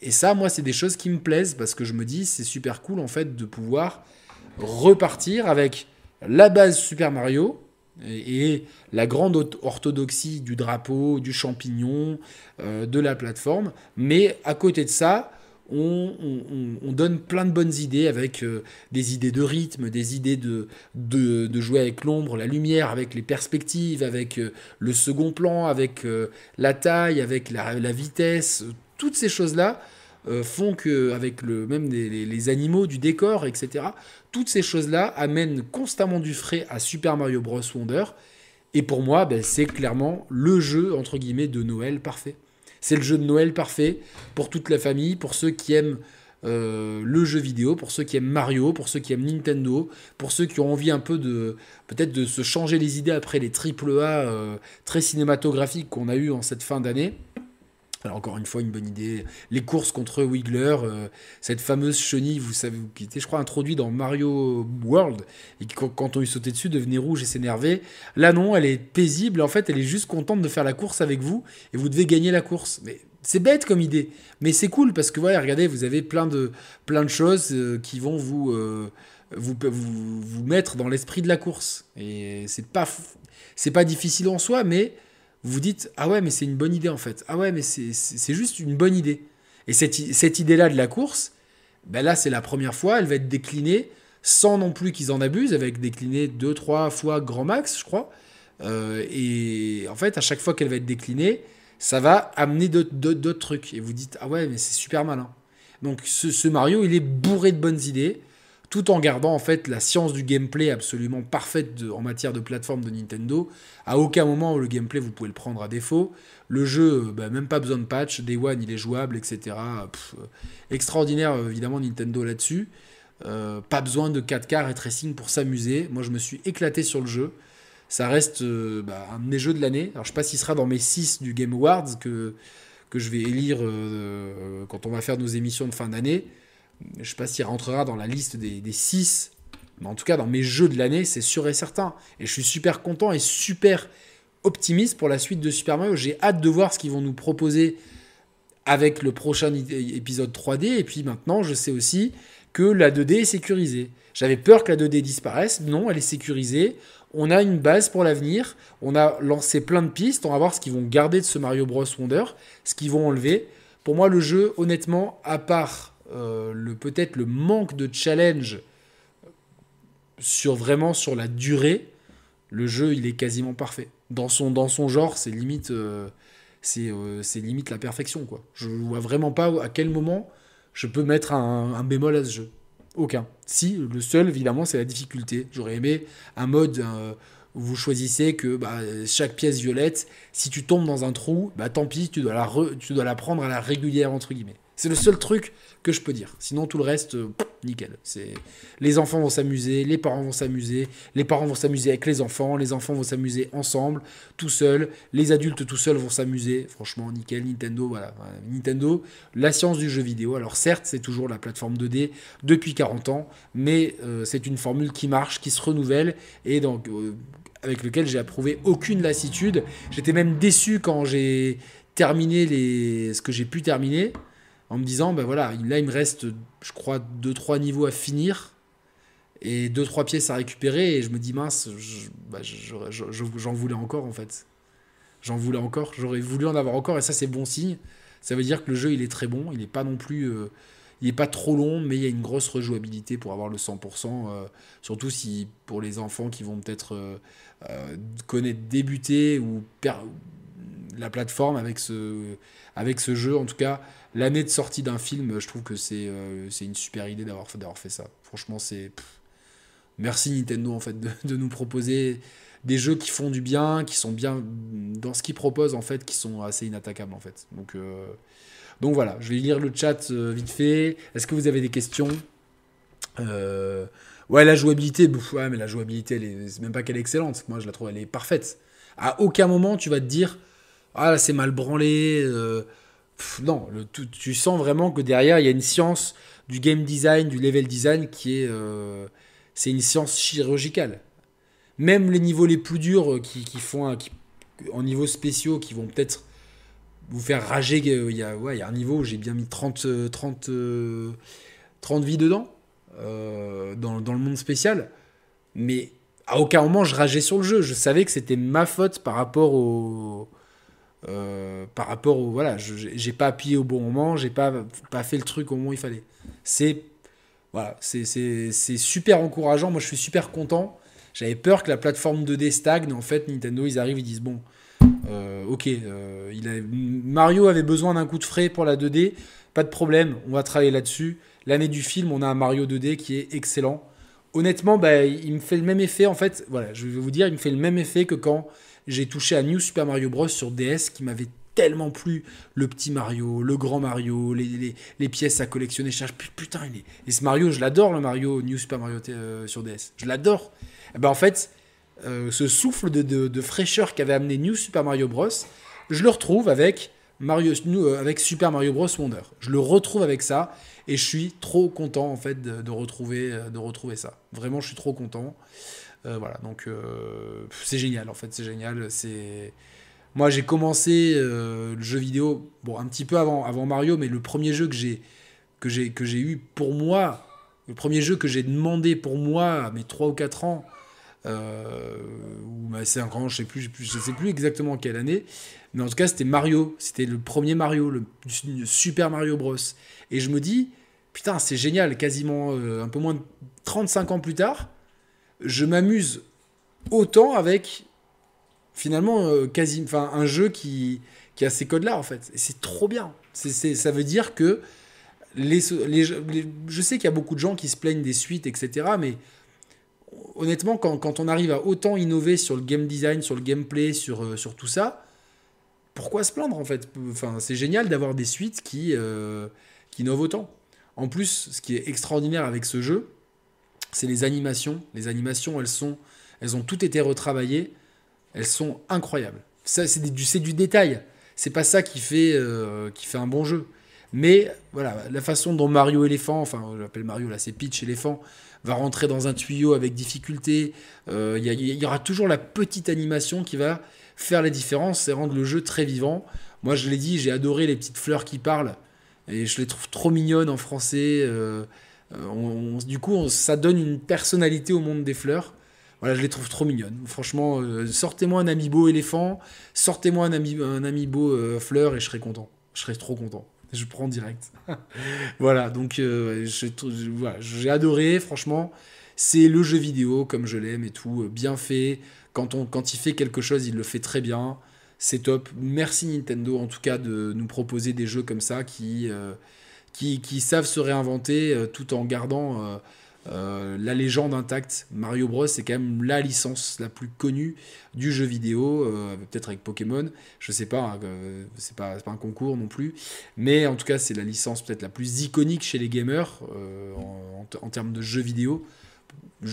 Et ça, moi, c'est des choses qui me plaisent parce que je me dis, c'est super cool en fait de pouvoir repartir avec la base Super Mario et, la grande orthodoxie du drapeau, du champignon, euh, de la plateforme. Mais à côté de ça, on, donne plein de bonnes idées avec euh, des idées de rythme, des idées de, de, jouer avec l'ombre, la lumière, avec les perspectives, avec euh, le second plan, avec la taille, avec la vitesse, toutes ces choses-là euh, font que, avec le, même les, animaux, du décor, etc., toutes ces choses-là amènent constamment du frais à Super Mario Bros. Wonder. Et pour moi, ben, c'est clairement le jeu, entre guillemets, de Noël parfait. C'est le jeu de Noël parfait pour toute la famille, pour ceux qui aiment euh, le jeu vidéo, pour ceux qui aiment Mario, pour ceux qui aiment Nintendo, pour ceux qui ont envie un peu de peut-être de se changer les idées après les triple A euh, très cinématographiques qu'on a eu en cette fin d'année. Alors encore une fois, une bonne idée. Les courses contre Wiggler, euh, cette fameuse chenille, vous savez, qui était, je crois, introduite dans Mario World, et qui, quand on lui sautait dessus, devenait rouge et s'énervait. Là, non, elle est paisible. En fait, elle est juste contente de faire la course avec vous, et vous devez gagner la course. Mais c'est bête comme idée, mais c'est cool parce que voilà, regardez, vous avez plein de, plein de choses euh, qui vont vous, euh, vous, vous, vous, mettre dans l'esprit de la course. Et c'est pas, c'est pas difficile en soi, mais vous vous dites Ah ouais, mais c'est une bonne idée en fait. Ah ouais, mais c'est juste une bonne idée. Et cette, cette idée-là de la course, ben là, c'est la première fois, elle va être déclinée sans non plus qu'ils en abusent, avec déclinée deux, trois fois grand max, je crois. Euh, et en fait, à chaque fois qu'elle va être déclinée, ça va amener d'autres trucs. Et vous dites, ah ouais, mais c'est super malin. Donc ce, Mario, il est bourré de bonnes idées tout en gardant en fait la science du gameplay absolument parfaite en matière de plateforme de Nintendo. À aucun moment le gameplay vous pouvez le prendre à défaut. Le jeu, euh, bah, même pas besoin de patch, Day One il est jouable, etc. Euh, extraordinaire euh, évidemment Nintendo là-dessus. pas besoin de 4K ray tracing pour s'amuser. Moi je me suis éclaté sur le jeu. Ça reste bah, un de mes jeux de l'année. Alors je sais pas s'il sera dans mes 6 du Game Awards que, que je vais élire quand on va faire nos émissions de fin d'année. Je sais pas s'il rentrera dans la liste des, 6, mais en tout cas dans mes jeux de l'année, c'est sûr et certain. Et je suis super content et super optimiste pour la suite de Super Mario. J'ai hâte de voir ce qu'ils vont nous proposer avec le prochain épisode 3D. Et puis maintenant, je sais aussi que la 2D est sécurisée. J'avais peur que la 2D disparaisse. Non, elle est sécurisée. On a une base pour l'avenir. On a lancé plein de pistes. On va voir ce qu'ils vont garder de ce Mario Bros. Wonder, ce qu'ils vont enlever. Pour moi, le jeu, honnêtement, à part euh, le peut-être le manque de challenge sur vraiment sur la durée, le jeu il est quasiment parfait. Dans son, dans son genre, c'est limite, euh, euh, c'est, limite la perfection quoi. Je vois vraiment pas à quel moment je peux mettre un, bémol à ce jeu. Aucun. Si, le seul évidemment c'est la difficulté. J'aurais aimé un mode où vous choisissez que bah, chaque pièce violette, si tu tombes dans un trou, bah tant pis, tu dois la, tu dois la prendre à la régulière entre guillemets. C'est le seul truc que je peux dire. Sinon, tout le reste, euh, nickel. C'est les enfants vont s'amuser, les parents vont s'amuser, les parents vont s'amuser avec les enfants, les enfants vont s'amuser ensemble, tout seul, les adultes tout seuls vont s'amuser. Franchement, nickel. Nintendo, voilà. Nintendo, la science du jeu vidéo. Alors certes, c'est toujours la plateforme 2D depuis 40 ans, mais euh, c'est une formule qui marche, qui se renouvelle et donc euh, avec lequel j'ai approuvé aucune lassitude. J'étais même déçu quand j'ai terminé les ce que j'ai pu terminer en me disant, ben voilà, là il me reste, je crois, 2-3 niveaux à finir et 2-3 pièces à récupérer et je me dis, mince, bah, j'en voulais encore en fait. J'en voulais encore, j'aurais voulu en avoir encore et ça c'est bon signe. Ça veut dire que le jeu il est très bon, il n'est pas non plus... Euh, il n'est pas trop long, mais il y a une grosse rejouabilité pour avoir le 100%, euh, surtout si pour les enfants qui vont peut-être euh, connaître débuter ou la plateforme avec ce, avec ce jeu. En tout cas, l'année de sortie d'un film, je trouve que c'est euh, une super idée d'avoir fait ça. Franchement, c'est. Merci Nintendo en fait de, nous proposer des jeux qui font du bien, qui sont bien dans ce qu'ils proposent en fait, qui sont assez inattaquables en fait. Donc, euh, donc voilà, je vais lire le chat euh, vite fait. Est-ce que vous avez des questions? Ouais, la jouabilité, ouais, mais la jouabilité, c'est même pas qu'elle est excellente. Moi, je la trouve, elle est parfaite. À aucun moment, tu vas te dire, ah c'est mal branlé. Euh, non, tu, sens vraiment que derrière, il y a une science du game design, du level design qui est. Euh, c'est une science chirurgicale. Même les niveaux les plus durs euh, qui, font. Qui, en niveaux spéciaux qui vont peut-être vous faire rager. Il y a, ouais, il y a un niveau où j'ai bien mis 30, 30, 30 vies dedans. dans, dans, le monde spécial. Mais à aucun moment je rageais sur le jeu. Je savais que c'était ma faute par rapport au. Euh, par rapport au. Voilà, j'ai pas appuyé au bon moment, j'ai pas, pas fait le truc au moment où il fallait. C'est. Voilà, c'est super encourageant. Moi, je suis super content. J'avais peur que la plateforme 2D stagne. En fait, Nintendo, ils arrivent, ils disent bon, euh, ok, euh, il a, Mario avait besoin d'un coup de frais pour la 2D. Pas de problème, on va travailler là-dessus. L'année du film, on a un Mario 2D qui est excellent honnêtement, bah, il me fait le même effet. En fait, voilà, je vais vous dire, il me fait le même effet que quand j'ai touché à New Super Mario Bros. sur DS qui m'avait tellement plu. Le petit Mario, le grand Mario, les, les, pièces à collectionner. Je putain, il est... Et ce Mario, je l'adore, le Mario New Super Mario euh, sur DS. Je l'adore. Eh ben, en fait, euh, ce souffle de, de, fraîcheur qu'avait amené New Super Mario Bros., je le retrouve avec, Mario, euh, avec Super Mario Bros. Wonder. Je le retrouve avec ça. Et je suis trop content en fait de, retrouver, de retrouver ça. Vraiment, je suis trop content. Euh, voilà, donc euh, c'est génial en fait, c'est génial. C'est moi j'ai commencé le jeu vidéo bon un petit peu avant, avant Mario, mais le premier jeu que j'ai que j'ai que j'ai eu pour moi, le premier jeu que j'ai demandé pour moi à mes 3 ou 4 ans. ou 5 ans, je sais plus, je sais plus exactement quelle année, mais en tout cas c'était Mario, c'était le premier Mario, le Super Mario Bros. Et je me dis, putain, c'est génial, quasiment euh, un peu moins de 35 ans plus tard, je m'amuse autant avec finalement euh, quasi, un jeu qui, qui a ces codes-là en fait. Et c'est trop bien. C'est, ça veut dire que les, je sais qu'il y a beaucoup de gens qui se plaignent des suites, etc. Mais honnêtement, quand, quand, on arrive à autant innover sur le game design, sur le gameplay, sur, euh, sur tout ça, pourquoi se plaindre en fait? Enfin, C'est génial d'avoir des suites qui, qui innovent autant. En plus, ce qui est extraordinaire avec ce jeu, c'est les animations. Les animations, elles sont, elles ont toutes été retravaillées. Elles sont incroyables. Ça, c'est du, du détail. C'est pas ça qui fait, euh, qui fait un bon jeu. Mais voilà, la façon dont Mario éléphant, enfin, je l'appelle Mario là, c'est Peach éléphant, va rentrer dans un tuyau avec difficulté. Euh, il y, aura toujours la petite animation qui va faire la différence et rendre le jeu très vivant. Moi, je l'ai dit, j'ai adoré les petites fleurs qui parlent. Et je les trouve trop mignonnes en français. Euh, euh, du coup, ça donne une personnalité au monde des fleurs. Voilà, je les trouve trop mignonnes. Franchement, euh, sortez-moi un amiibo éléphant, sortez-moi un, ami, un amiibo fleur et je serai content. Je serai trop content. Je prends direct. voilà, donc j'ai adoré, franchement. C'est le jeu vidéo comme je l'aime et tout, bien fait. Quand, on, quand il fait quelque chose, il le fait très bien c'est top. Merci Nintendo en tout cas de nous proposer des jeux comme ça qui, euh, qui, savent se réinventer euh, tout en gardant euh, la légende intacte. Mario Bros c'est quand même la licence la plus connue du jeu vidéo, peut-être avec Pokémon, je sais pas, hein, c'est pas, un concours non plus, mais en tout cas c'est la licence peut-être la plus iconique chez les gamers en, termes de jeux vidéo.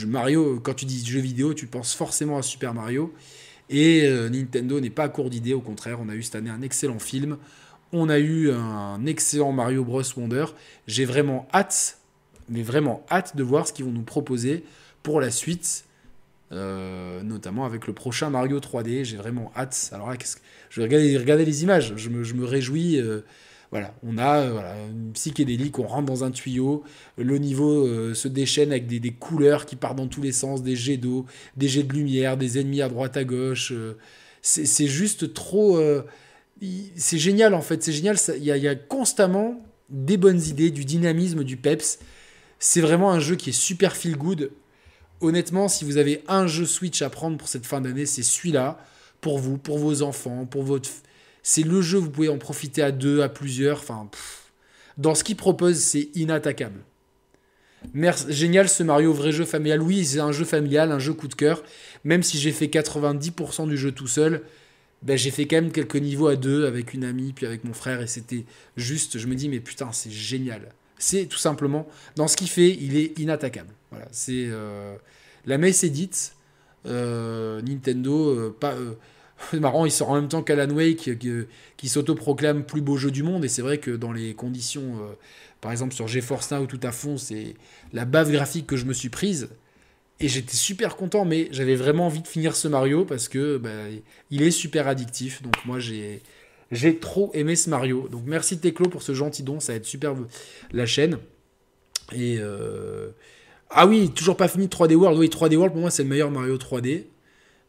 Mario, quand tu dis jeux vidéo, tu penses forcément à Super Mario. Et euh, Nintendo n'est pas à court d'idées, au contraire, on a eu cette année un excellent film, on a eu un excellent Mario Bros Wonder. J'ai vraiment hâte, mais vraiment hâte de voir ce qu'ils vont nous proposer pour la suite, euh, notamment avec le prochain Mario 3D. J'ai vraiment hâte. Alors là, je vais regarder, les images, je me, réjouis. Euh, voilà, on a euh, une psychédélique, on rentre dans un tuyau, le niveau se déchaîne avec des, couleurs qui partent dans tous les sens, des jets d'eau, des jets de lumière, des ennemis à droite à gauche. C'est juste trop... c'est génial en fait, c'est génial, il y, a constamment des bonnes idées, du dynamisme, du peps. C'est vraiment un jeu qui est super feel good. Honnêtement, si vous avez un jeu Switch à prendre pour cette fin d'année, c'est celui-là, pour vous, pour vos enfants, pour votre c'est le jeu, vous pouvez en profiter à deux, à plusieurs. Enfin, dans ce qu'il propose, c'est inattaquable. Merci, génial ce Mario, vrai jeu familial. Oui, c'est un jeu familial, un jeu coup de cœur. Même si j'ai fait 90% du jeu tout seul, ben, j'ai fait quand même quelques niveaux à deux avec une amie, puis avec mon frère, et c'était juste, je me dis, mais putain, c'est génial. C'est tout simplement, dans ce qu'il fait, il est inattaquable. Voilà, c'est la messe est dite. Nintendo, pas c'est marrant, il sort en même temps qu'Alan Wake, qui, s'autoproclame plus beau jeu du monde. Et c'est vrai que dans les conditions, euh, par exemple sur GeForce Now tout à fond, c'est la bave graphique que je me suis prise. Et j'étais super content, mais j'avais vraiment envie de finir ce Mario parce que bah, il est super addictif. Donc moi j'ai j'ai trop aimé ce Mario. Donc merci Teclo pour ce gentil don, ça va être super la chaîne. Et euh, ah oui, toujours pas fini 3D World. Oui, 3D World pour moi c'est le meilleur Mario 3D.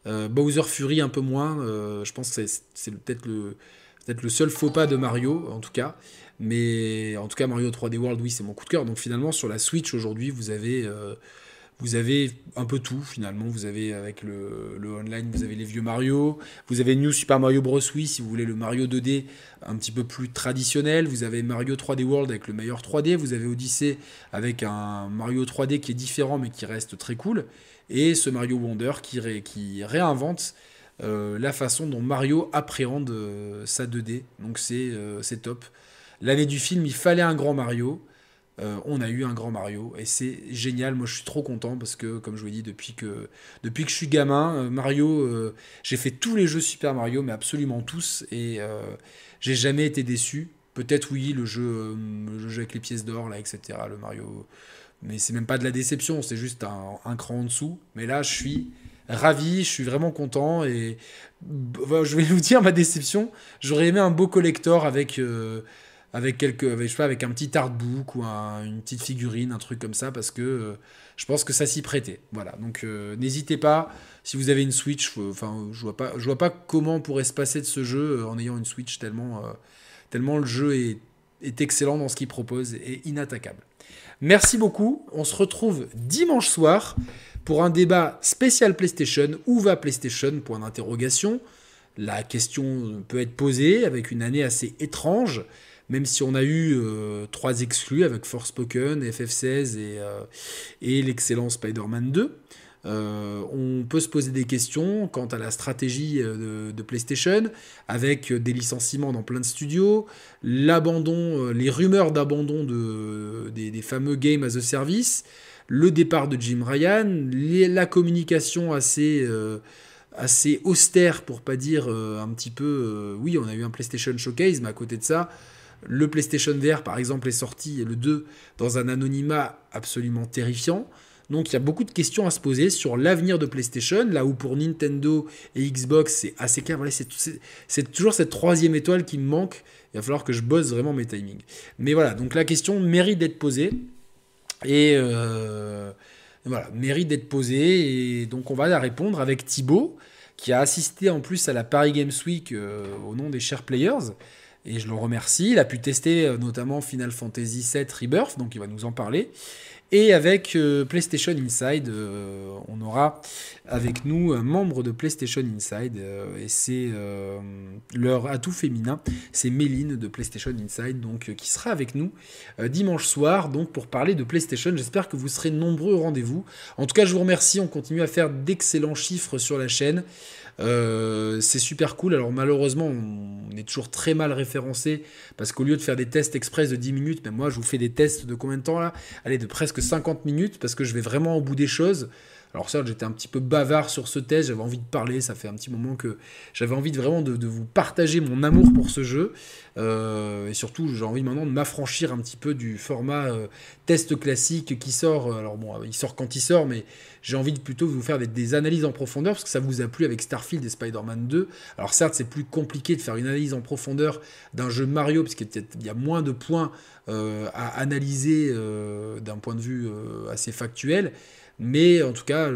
Euh, Bowser Fury un peu moins. Euh, je pense que c'est peut-être le, peut le seul faux pas de Mario, en tout cas. Mais en tout cas, Mario 3D World, oui, c'est mon coup de cœur. Donc finalement, sur la Switch aujourd'hui, vous avez, vous avez un peu tout. Finalement, vous avez avec le, online, vous avez les vieux Mario. Vous avez New Super Mario Bros. Wii, si vous voulez le Mario 2D un petit peu plus traditionnel. Vous avez Mario 3D World avec le meilleur 3D. Vous avez Odyssey avec un Mario 3D qui est différent mais qui reste très cool et ce Mario Wonder qui, qui réinvente euh, la façon dont Mario appréhende euh, sa 2D. Donc euh, c'est top. L'année du film, il fallait un grand Mario. On a eu un grand Mario et c'est génial. Moi, je suis trop content parce que, comme je vous l'ai dit, depuis que, depuis que je suis gamin, Mario, j'ai fait tous les jeux Super Mario, mais absolument tous, et j'ai jamais été déçu. Peut-être oui, le jeu, le jeu avec les pièces d'or, là, etc. Le Mario, mais c'est même pas de la déception, c'est juste un, cran en dessous. Mais là, je suis ravi, je suis vraiment content et je vais vous dire ma déception. J'aurais aimé un beau collector avec euh, avec quelques, je sais pas, avec un petit artbook ou une petite figurine, un truc comme ça, parce que euh, je pense que ça s'y prêtait. Voilà, donc euh, n'hésitez pas. Si vous avez une Switch, enfin, je vois je vois pas comment on pourrait se passer de ce jeu en ayant une Switch tellement, tellement le jeu est, est excellent dans ce qu'il propose et inattaquable. Merci beaucoup. On se retrouve dimanche soir pour un débat spécial PlayStation. Où va PlayStation Point d'interrogation. La question peut être posée avec une année assez étrange, même si on a eu euh, trois exclus avec Forspoken, FF16 et, euh, et l'excellent Spider-Man 2. Euh, on peut se poser des questions quant à la stratégie euh, de, PlayStation, avec des licenciements dans plein de studios, l'abandon, les rumeurs d'abandon de, des, fameux games as a service, le départ de Jim Ryan, la communication assez, assez austère, pour pas dire un petit peu. oui, on a eu un PlayStation Showcase, mais à côté de ça, le PlayStation VR, par exemple, est sorti, le 2, dans un anonymat absolument terrifiant. Donc il y a beaucoup de questions à se poser sur l'avenir de PlayStation, là où pour Nintendo et Xbox c'est assez clair. c'est toujours cette troisième étoile qui me manque. Il va falloir que je bosse vraiment mes timings. Mais voilà, donc la question mérite d'être posée. Et euh, voilà, mérite d'être posée. Et donc on va la répondre avec Thibaut, qui a assisté en plus à la Paris Games Week euh, au nom des chers players. Et je le remercie. Il a pu tester euh, notamment Final Fantasy VII Rebirth, donc il va nous en parler. Et avec euh, PlayStation Inside, euh, on aura avec nous un membre de PlayStation Inside, et c'est leur atout féminin, c'est Méline de PlayStation Inside, donc qui sera avec nous dimanche soir, donc pour parler de PlayStation. J'espère que vous serez nombreux au rendez-vous. En tout cas, je vous remercie. On continue à faire d'excellents chiffres sur la chaîne. Euh, c'est super cool. Alors malheureusement, on est toujours très mal référencé parce qu'au lieu de faire des tests express de 10 minutes, ben, moi je vous fais des tests de combien de temps là? Allez, de presque 50 minutes parce que je vais vraiment au bout des choses. Alors certes, j'étais un petit peu bavard sur ce test, j'avais envie de parler, ça fait un petit moment que j'avais envie vraiment de, vous partager mon amour pour ce jeu. Euh, et surtout, j'ai envie maintenant de m'affranchir un petit peu du format euh, test classique qui sort. Alors bon, il sort quand il sort, mais j'ai envie de plutôt vous faire des, analyses en profondeur, parce que ça vous a plu avec Starfield et Spider-Man 2. Alors certes, c'est plus compliqué de faire une analyse en profondeur d'un jeu Mario, parce qu'il y a moins de points euh, à analyser d'un point de vue assez factuel. Mais en tout cas,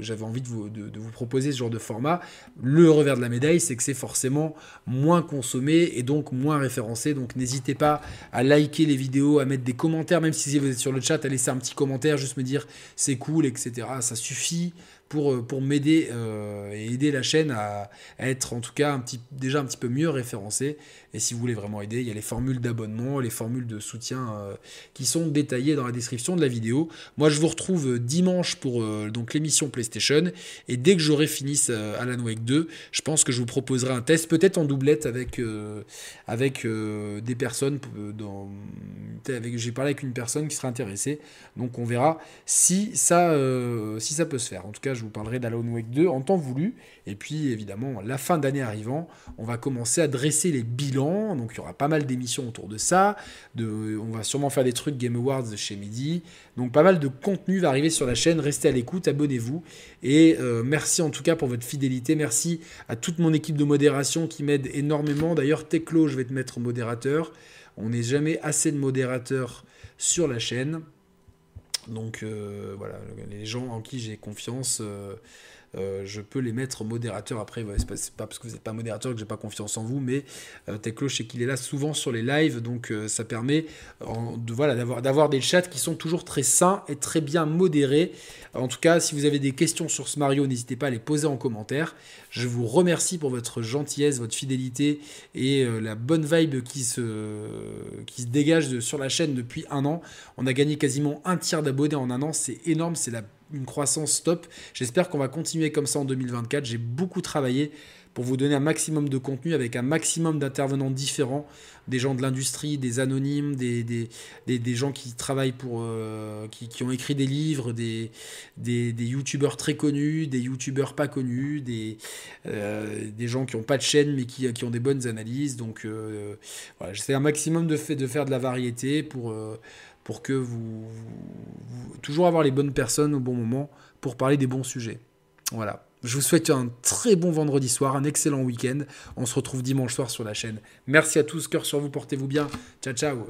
j'avais envie de vous, proposer ce genre de format. Le revers de la médaille, c'est que c'est forcément moins consommé et donc moins référencé. Donc n'hésitez pas à liker les vidéos, à mettre des commentaires, même si vous êtes sur le chat, à laisser un petit commentaire, juste me dire c'est cool, etc. Ça suffit pour, euh, m'aider euh, et aider la chaîne à, être en tout cas déjà un petit peu mieux référencée. Et si vous voulez vraiment aider, il y a les formules d'abonnement, les formules de soutien euh, qui sont détaillées dans la description de la vidéo. Moi, je vous retrouve dimanche pour donc l'émission PlayStation. Et dès que j'aurai fini Alan Wake 2, je pense que je vous proposerai un test, peut-être en doublette avec, avec des personnes. J'ai parlé avec une personne qui sera intéressée. Donc on verra si ça, si ça peut se faire. En tout cas, je vous parlerai d'Alan Wake 2 en temps voulu. Et puis, évidemment, la fin d'année arrivant, on va commencer à dresser les bilans. Donc, il y aura pas mal d'émissions autour de ça. De, on va sûrement faire des trucs Game Awards chez Midi. Donc, pas mal de contenu va arriver sur la chaîne. Restez à l'écoute, abonnez-vous. Et euh, merci en tout cas pour votre fidélité. Merci à toute mon équipe de modération qui m'aide énormément. D'ailleurs, Teclo, je vais te mettre modérateur. On n'est jamais assez de modérateurs sur la chaîne. Donc euh, voilà, les gens en qui j'ai confiance, euh, euh, je peux les mettre modérateurs. Après, c'est pas, parce que vous n'êtes pas modérateur que j'ai pas confiance en vous, mais euh, Teclo, je sais qu'il est là souvent sur les lives, donc euh, ça permet de, voilà, d'avoir, d'avoir des chats qui sont toujours très sains et très bien modérés. En tout cas, si vous avez des questions sur ce Mario, n'hésitez pas à les poser en commentaire. Je vous remercie pour votre gentillesse, votre fidélité et la bonne vibe qui se, qui se dégage sur la chaîne depuis un an. On a gagné quasiment un tiers d'abonnés en un an, c'est énorme, c'est la une croissance top. J'espère qu'on va continuer comme ça en 2024. J'ai beaucoup travaillé pour vous donner un maximum de contenu avec un maximum d'intervenants différents, des gens de l'industrie, des anonymes, des, des, des, gens qui travaillent pour, euh, qui, qui, ont écrit des livres, des, des, youtubeurs très connus, des youtubeurs pas connus, des, euh, des gens qui n'ont pas de chaîne mais qui, qui ont des bonnes analyses. Donc euh, voilà, j'essaie un maximum de, fait, de faire de la variété pour pour que vous, toujours avoir les bonnes personnes au bon moment pour parler des bons sujets. Voilà. Je vous souhaite un très bon vendredi soir, un excellent week-end. On se retrouve dimanche soir sur la chaîne. Merci à tous, cœur sur vous, portez-vous bien. Ciao, ciao.